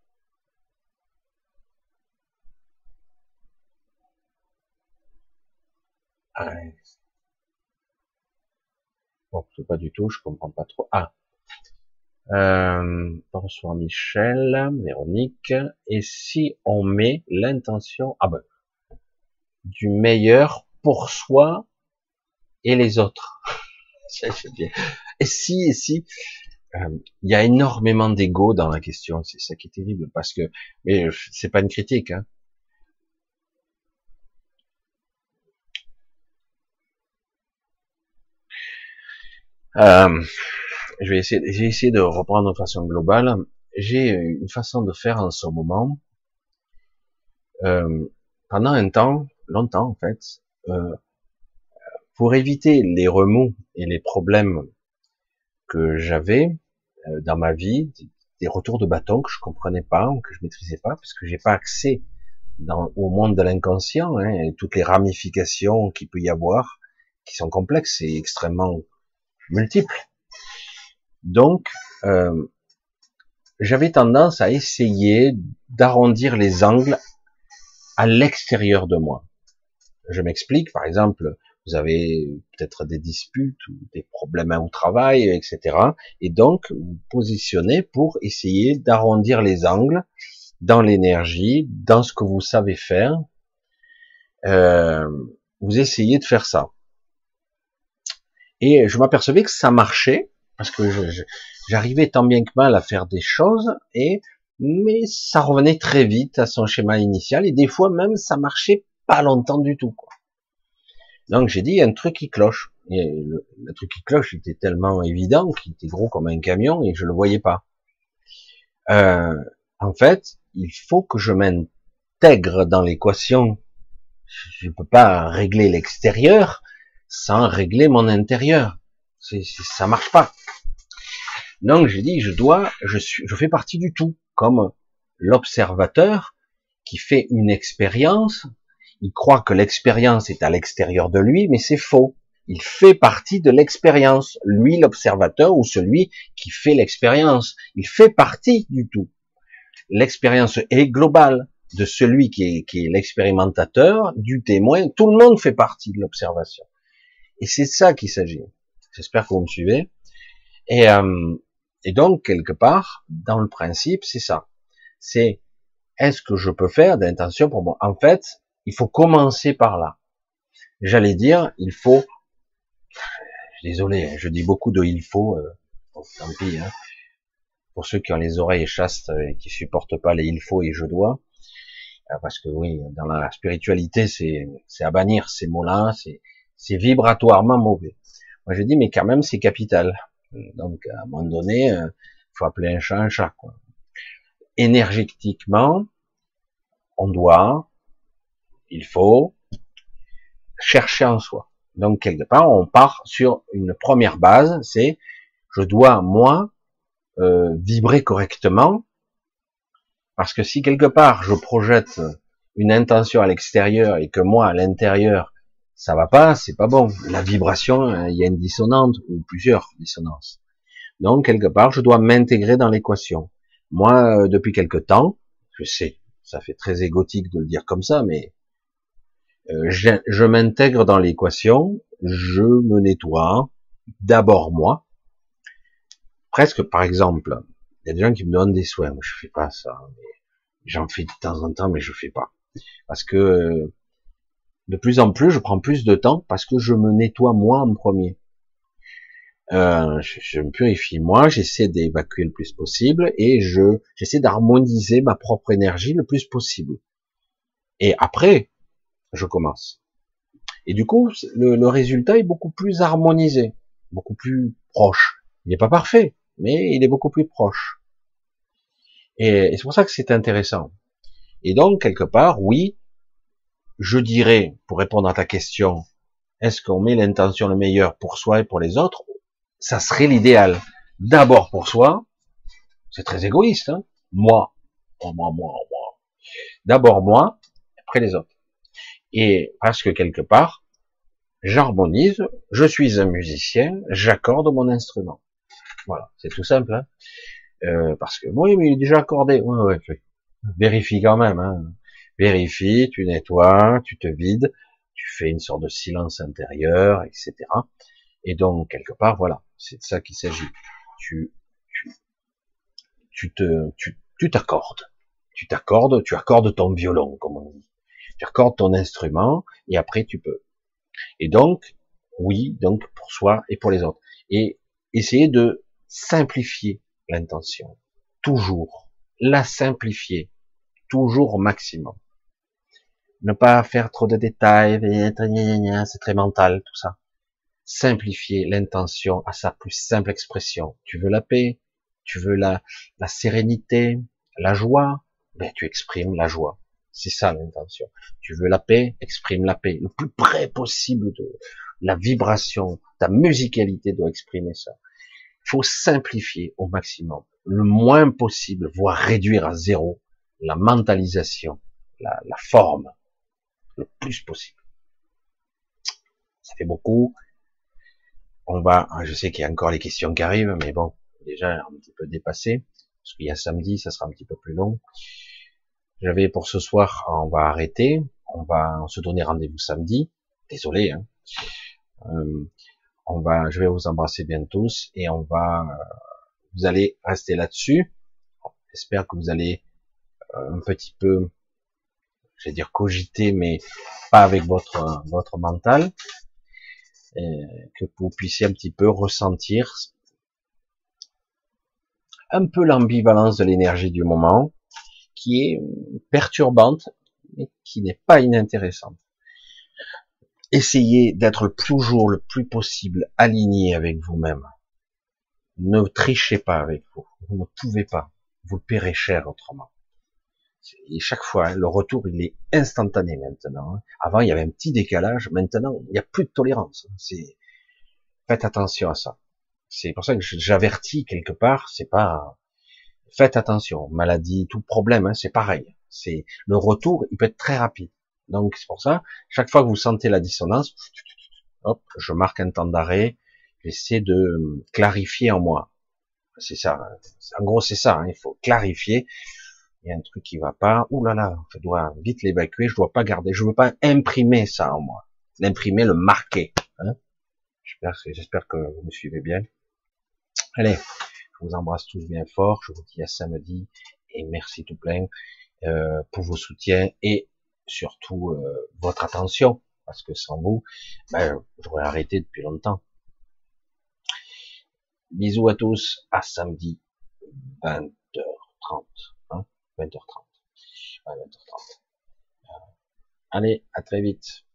Bon, pas du tout, je comprends pas trop. Ah. Euh, bonsoir Michel, Véronique. Et si on met l'intention, ah ben, du meilleur pour soi et les autres. Et si, et si, euh, il y a énormément d'ego dans la question. C'est ça qui est terrible parce que, mais c'est pas une critique. Hein. Euh, je vais essayer, j'ai essayé de reprendre de façon globale. J'ai une façon de faire en ce moment. Euh, pendant un temps, longtemps en fait, euh, pour éviter les remous et les problèmes que j'avais euh, dans ma vie, des retours de bâton que je comprenais pas, que je maîtrisais pas, parce que j'ai pas accès dans, au monde de l'inconscient, hein, et toutes les ramifications qu'il peut y avoir, qui sont complexes et extrêmement multiples. Donc, euh, j'avais tendance à essayer d'arrondir les angles à l'extérieur de moi. Je m'explique, par exemple, vous avez peut-être des disputes ou des problèmes au travail, etc. Et donc, vous positionnez pour essayer d'arrondir les angles dans l'énergie, dans ce que vous savez faire. Euh, vous essayez de faire ça. Et je m'apercevais que ça marchait, parce que j'arrivais tant bien que mal à faire des choses, et mais ça revenait très vite à son schéma initial, et des fois même ça marchait pas longtemps du tout. Quoi. Donc j'ai dit, un truc qui cloche. Le, truc qui cloche était tellement évident, qu'il était gros comme un camion, et je le voyais pas. Euh, en fait, il faut que je m'intègre dans l'équation. Je ne peux pas régler l'extérieur, sans régler mon intérieur. Ça marche pas. Donc j'ai dit, je dois, je suis, je fais partie du tout, comme l'observateur qui fait une expérience. Il croit que l'expérience est à l'extérieur de lui, mais c'est faux. Il fait partie de l'expérience. Lui, l'observateur ou celui qui fait l'expérience, il fait partie du tout. L'expérience est globale de celui qui est l'expérimentateur, du témoin. Tout le monde fait partie de l'observation. Et c'est ça qu'il s'agit. J'espère que vous me suivez. Et, euh, et donc, quelque part, dans le principe, c'est ça. C'est, est-ce que je peux faire d'intention pour moi? En fait, il faut commencer par là. J'allais dire, il faut, désolé, hein, je dis beaucoup de il faut, euh, tant pis, hein. pour ceux qui ont les oreilles chastes et qui supportent pas les il faut et je dois, euh, parce que oui, dans la spiritualité, c'est, à bannir ces mots-là, c'est vibratoirement mauvais. Moi je dis mais quand même c'est capital. Donc à un moment donné, euh, faut appeler un chat un chat. Quoi. Énergétiquement, on doit, il faut chercher en soi. Donc quelque part, on part sur une première base, c'est je dois moi euh, vibrer correctement, parce que si quelque part je projette une intention à l'extérieur et que moi à l'intérieur ça va pas, c'est pas bon. La vibration, euh, il y a une dissonante ou plusieurs dissonances. Donc quelque part, je dois m'intégrer dans l'équation. Moi, euh, depuis quelque temps, je sais, ça fait très égotique de le dire comme ça, mais euh, je, m'intègre dans l'équation, je me nettoie, d'abord moi. Presque, par exemple, il y a des gens qui me donnent des soins, moi je fais pas ça, j'en fais de temps en temps, mais je fais pas, parce que de plus en plus, je prends plus de temps parce que je me nettoie moi en premier. Euh, je, me purifie moi, j'essaie d'évacuer le plus possible et je j'essaie d'harmoniser ma propre énergie le plus possible. Et après, je commence. Et du coup, le, résultat est beaucoup plus harmonisé, beaucoup plus proche. Il n'est pas parfait, mais il est beaucoup plus proche. Et, et c'est pour ça que c'est intéressant. Et donc, quelque part, oui, je dirais, pour répondre à ta question, est-ce qu'on met l'intention le meilleur pour soi et pour les autres? Ça serait l'idéal. D'abord pour soi, c'est très égoïste. Hein moi, moi, moi, moi. D'abord moi, après les autres. Et parce que quelque part, j'harmonise, je suis un musicien, j'accorde mon instrument. Voilà, c'est tout simple. Hein euh, parce que oui, il est déjà accordé. Ouais, ouais, Vérifie quand même. Hein. Vérifie, tu nettoies, tu te vides, tu fais une sorte de silence intérieur, etc. Et donc quelque part, voilà, c'est de ça qu'il s'agit. Tu, tu, tu te, tu t'accordes, tu t'accordes, tu accordes ton violon, comme on dit. Tu accordes ton instrument et après tu peux. Et donc, oui, donc pour soi et pour les autres. Et essayer de simplifier l'intention. Toujours. La simplifier. Toujours au maximum. Ne pas faire trop de détails, c'est très mental, tout ça. Simplifier l'intention à sa plus simple expression. Tu veux la paix, tu veux la, la sérénité, la joie, ben tu exprimes la joie. C'est ça l'intention. Tu veux la paix, exprime la paix. Le plus près possible de la vibration, ta musicalité doit exprimer ça faut simplifier au maximum, le moins possible, voire réduire à zéro la mentalisation, la forme, le plus possible. Ça fait beaucoup. On va, je sais qu'il y a encore les questions qui arrivent, mais bon, déjà un petit peu dépassé, parce qu'il y a samedi, ça sera un petit peu plus long. J'avais pour ce soir, on va arrêter, on va se donner rendez-vous samedi. Désolé, hein. Euh, on va, je vais vous embrasser bien tous et on va, euh, vous allez rester là-dessus. J'espère que vous allez euh, un petit peu, je vais dire cogiter, mais pas avec votre votre mental, que vous puissiez un petit peu ressentir un peu l'ambivalence de l'énergie du moment, qui est perturbante, mais qui n'est pas inintéressante essayez d'être toujours le plus possible aligné avec vous-même. Ne trichez pas avec vous. Vous ne pouvez pas. Vous paierez cher autrement. Et chaque fois, hein, le retour, il est instantané maintenant. Hein. Avant, il y avait un petit décalage. Maintenant, il n'y a plus de tolérance. C'est, faites attention à ça. C'est pour ça que j'avertis quelque part. C'est pas, faites attention. Maladie, tout problème, hein, c'est pareil. C'est, le retour, il peut être très rapide. Donc c'est pour ça, chaque fois que vous sentez la dissonance, hop, je marque un temps d'arrêt, j'essaie de clarifier en moi. C'est ça. En gros, c'est ça. Hein, il faut clarifier. Il y a un truc qui va pas. Ouh là là, je dois vite l'évacuer. Je dois pas garder. Je veux pas imprimer ça en moi. L'imprimer, le marquer. Hein J'espère que vous me suivez bien. Allez, je vous embrasse tous bien fort. Je vous dis à samedi et merci tout plein euh, pour vos soutiens et surtout euh, votre attention, parce que sans vous, ben, j'aurais arrêté depuis longtemps. Bisous à tous, à samedi 20h30. Hein 20h30. 20h30. allez, à très vite.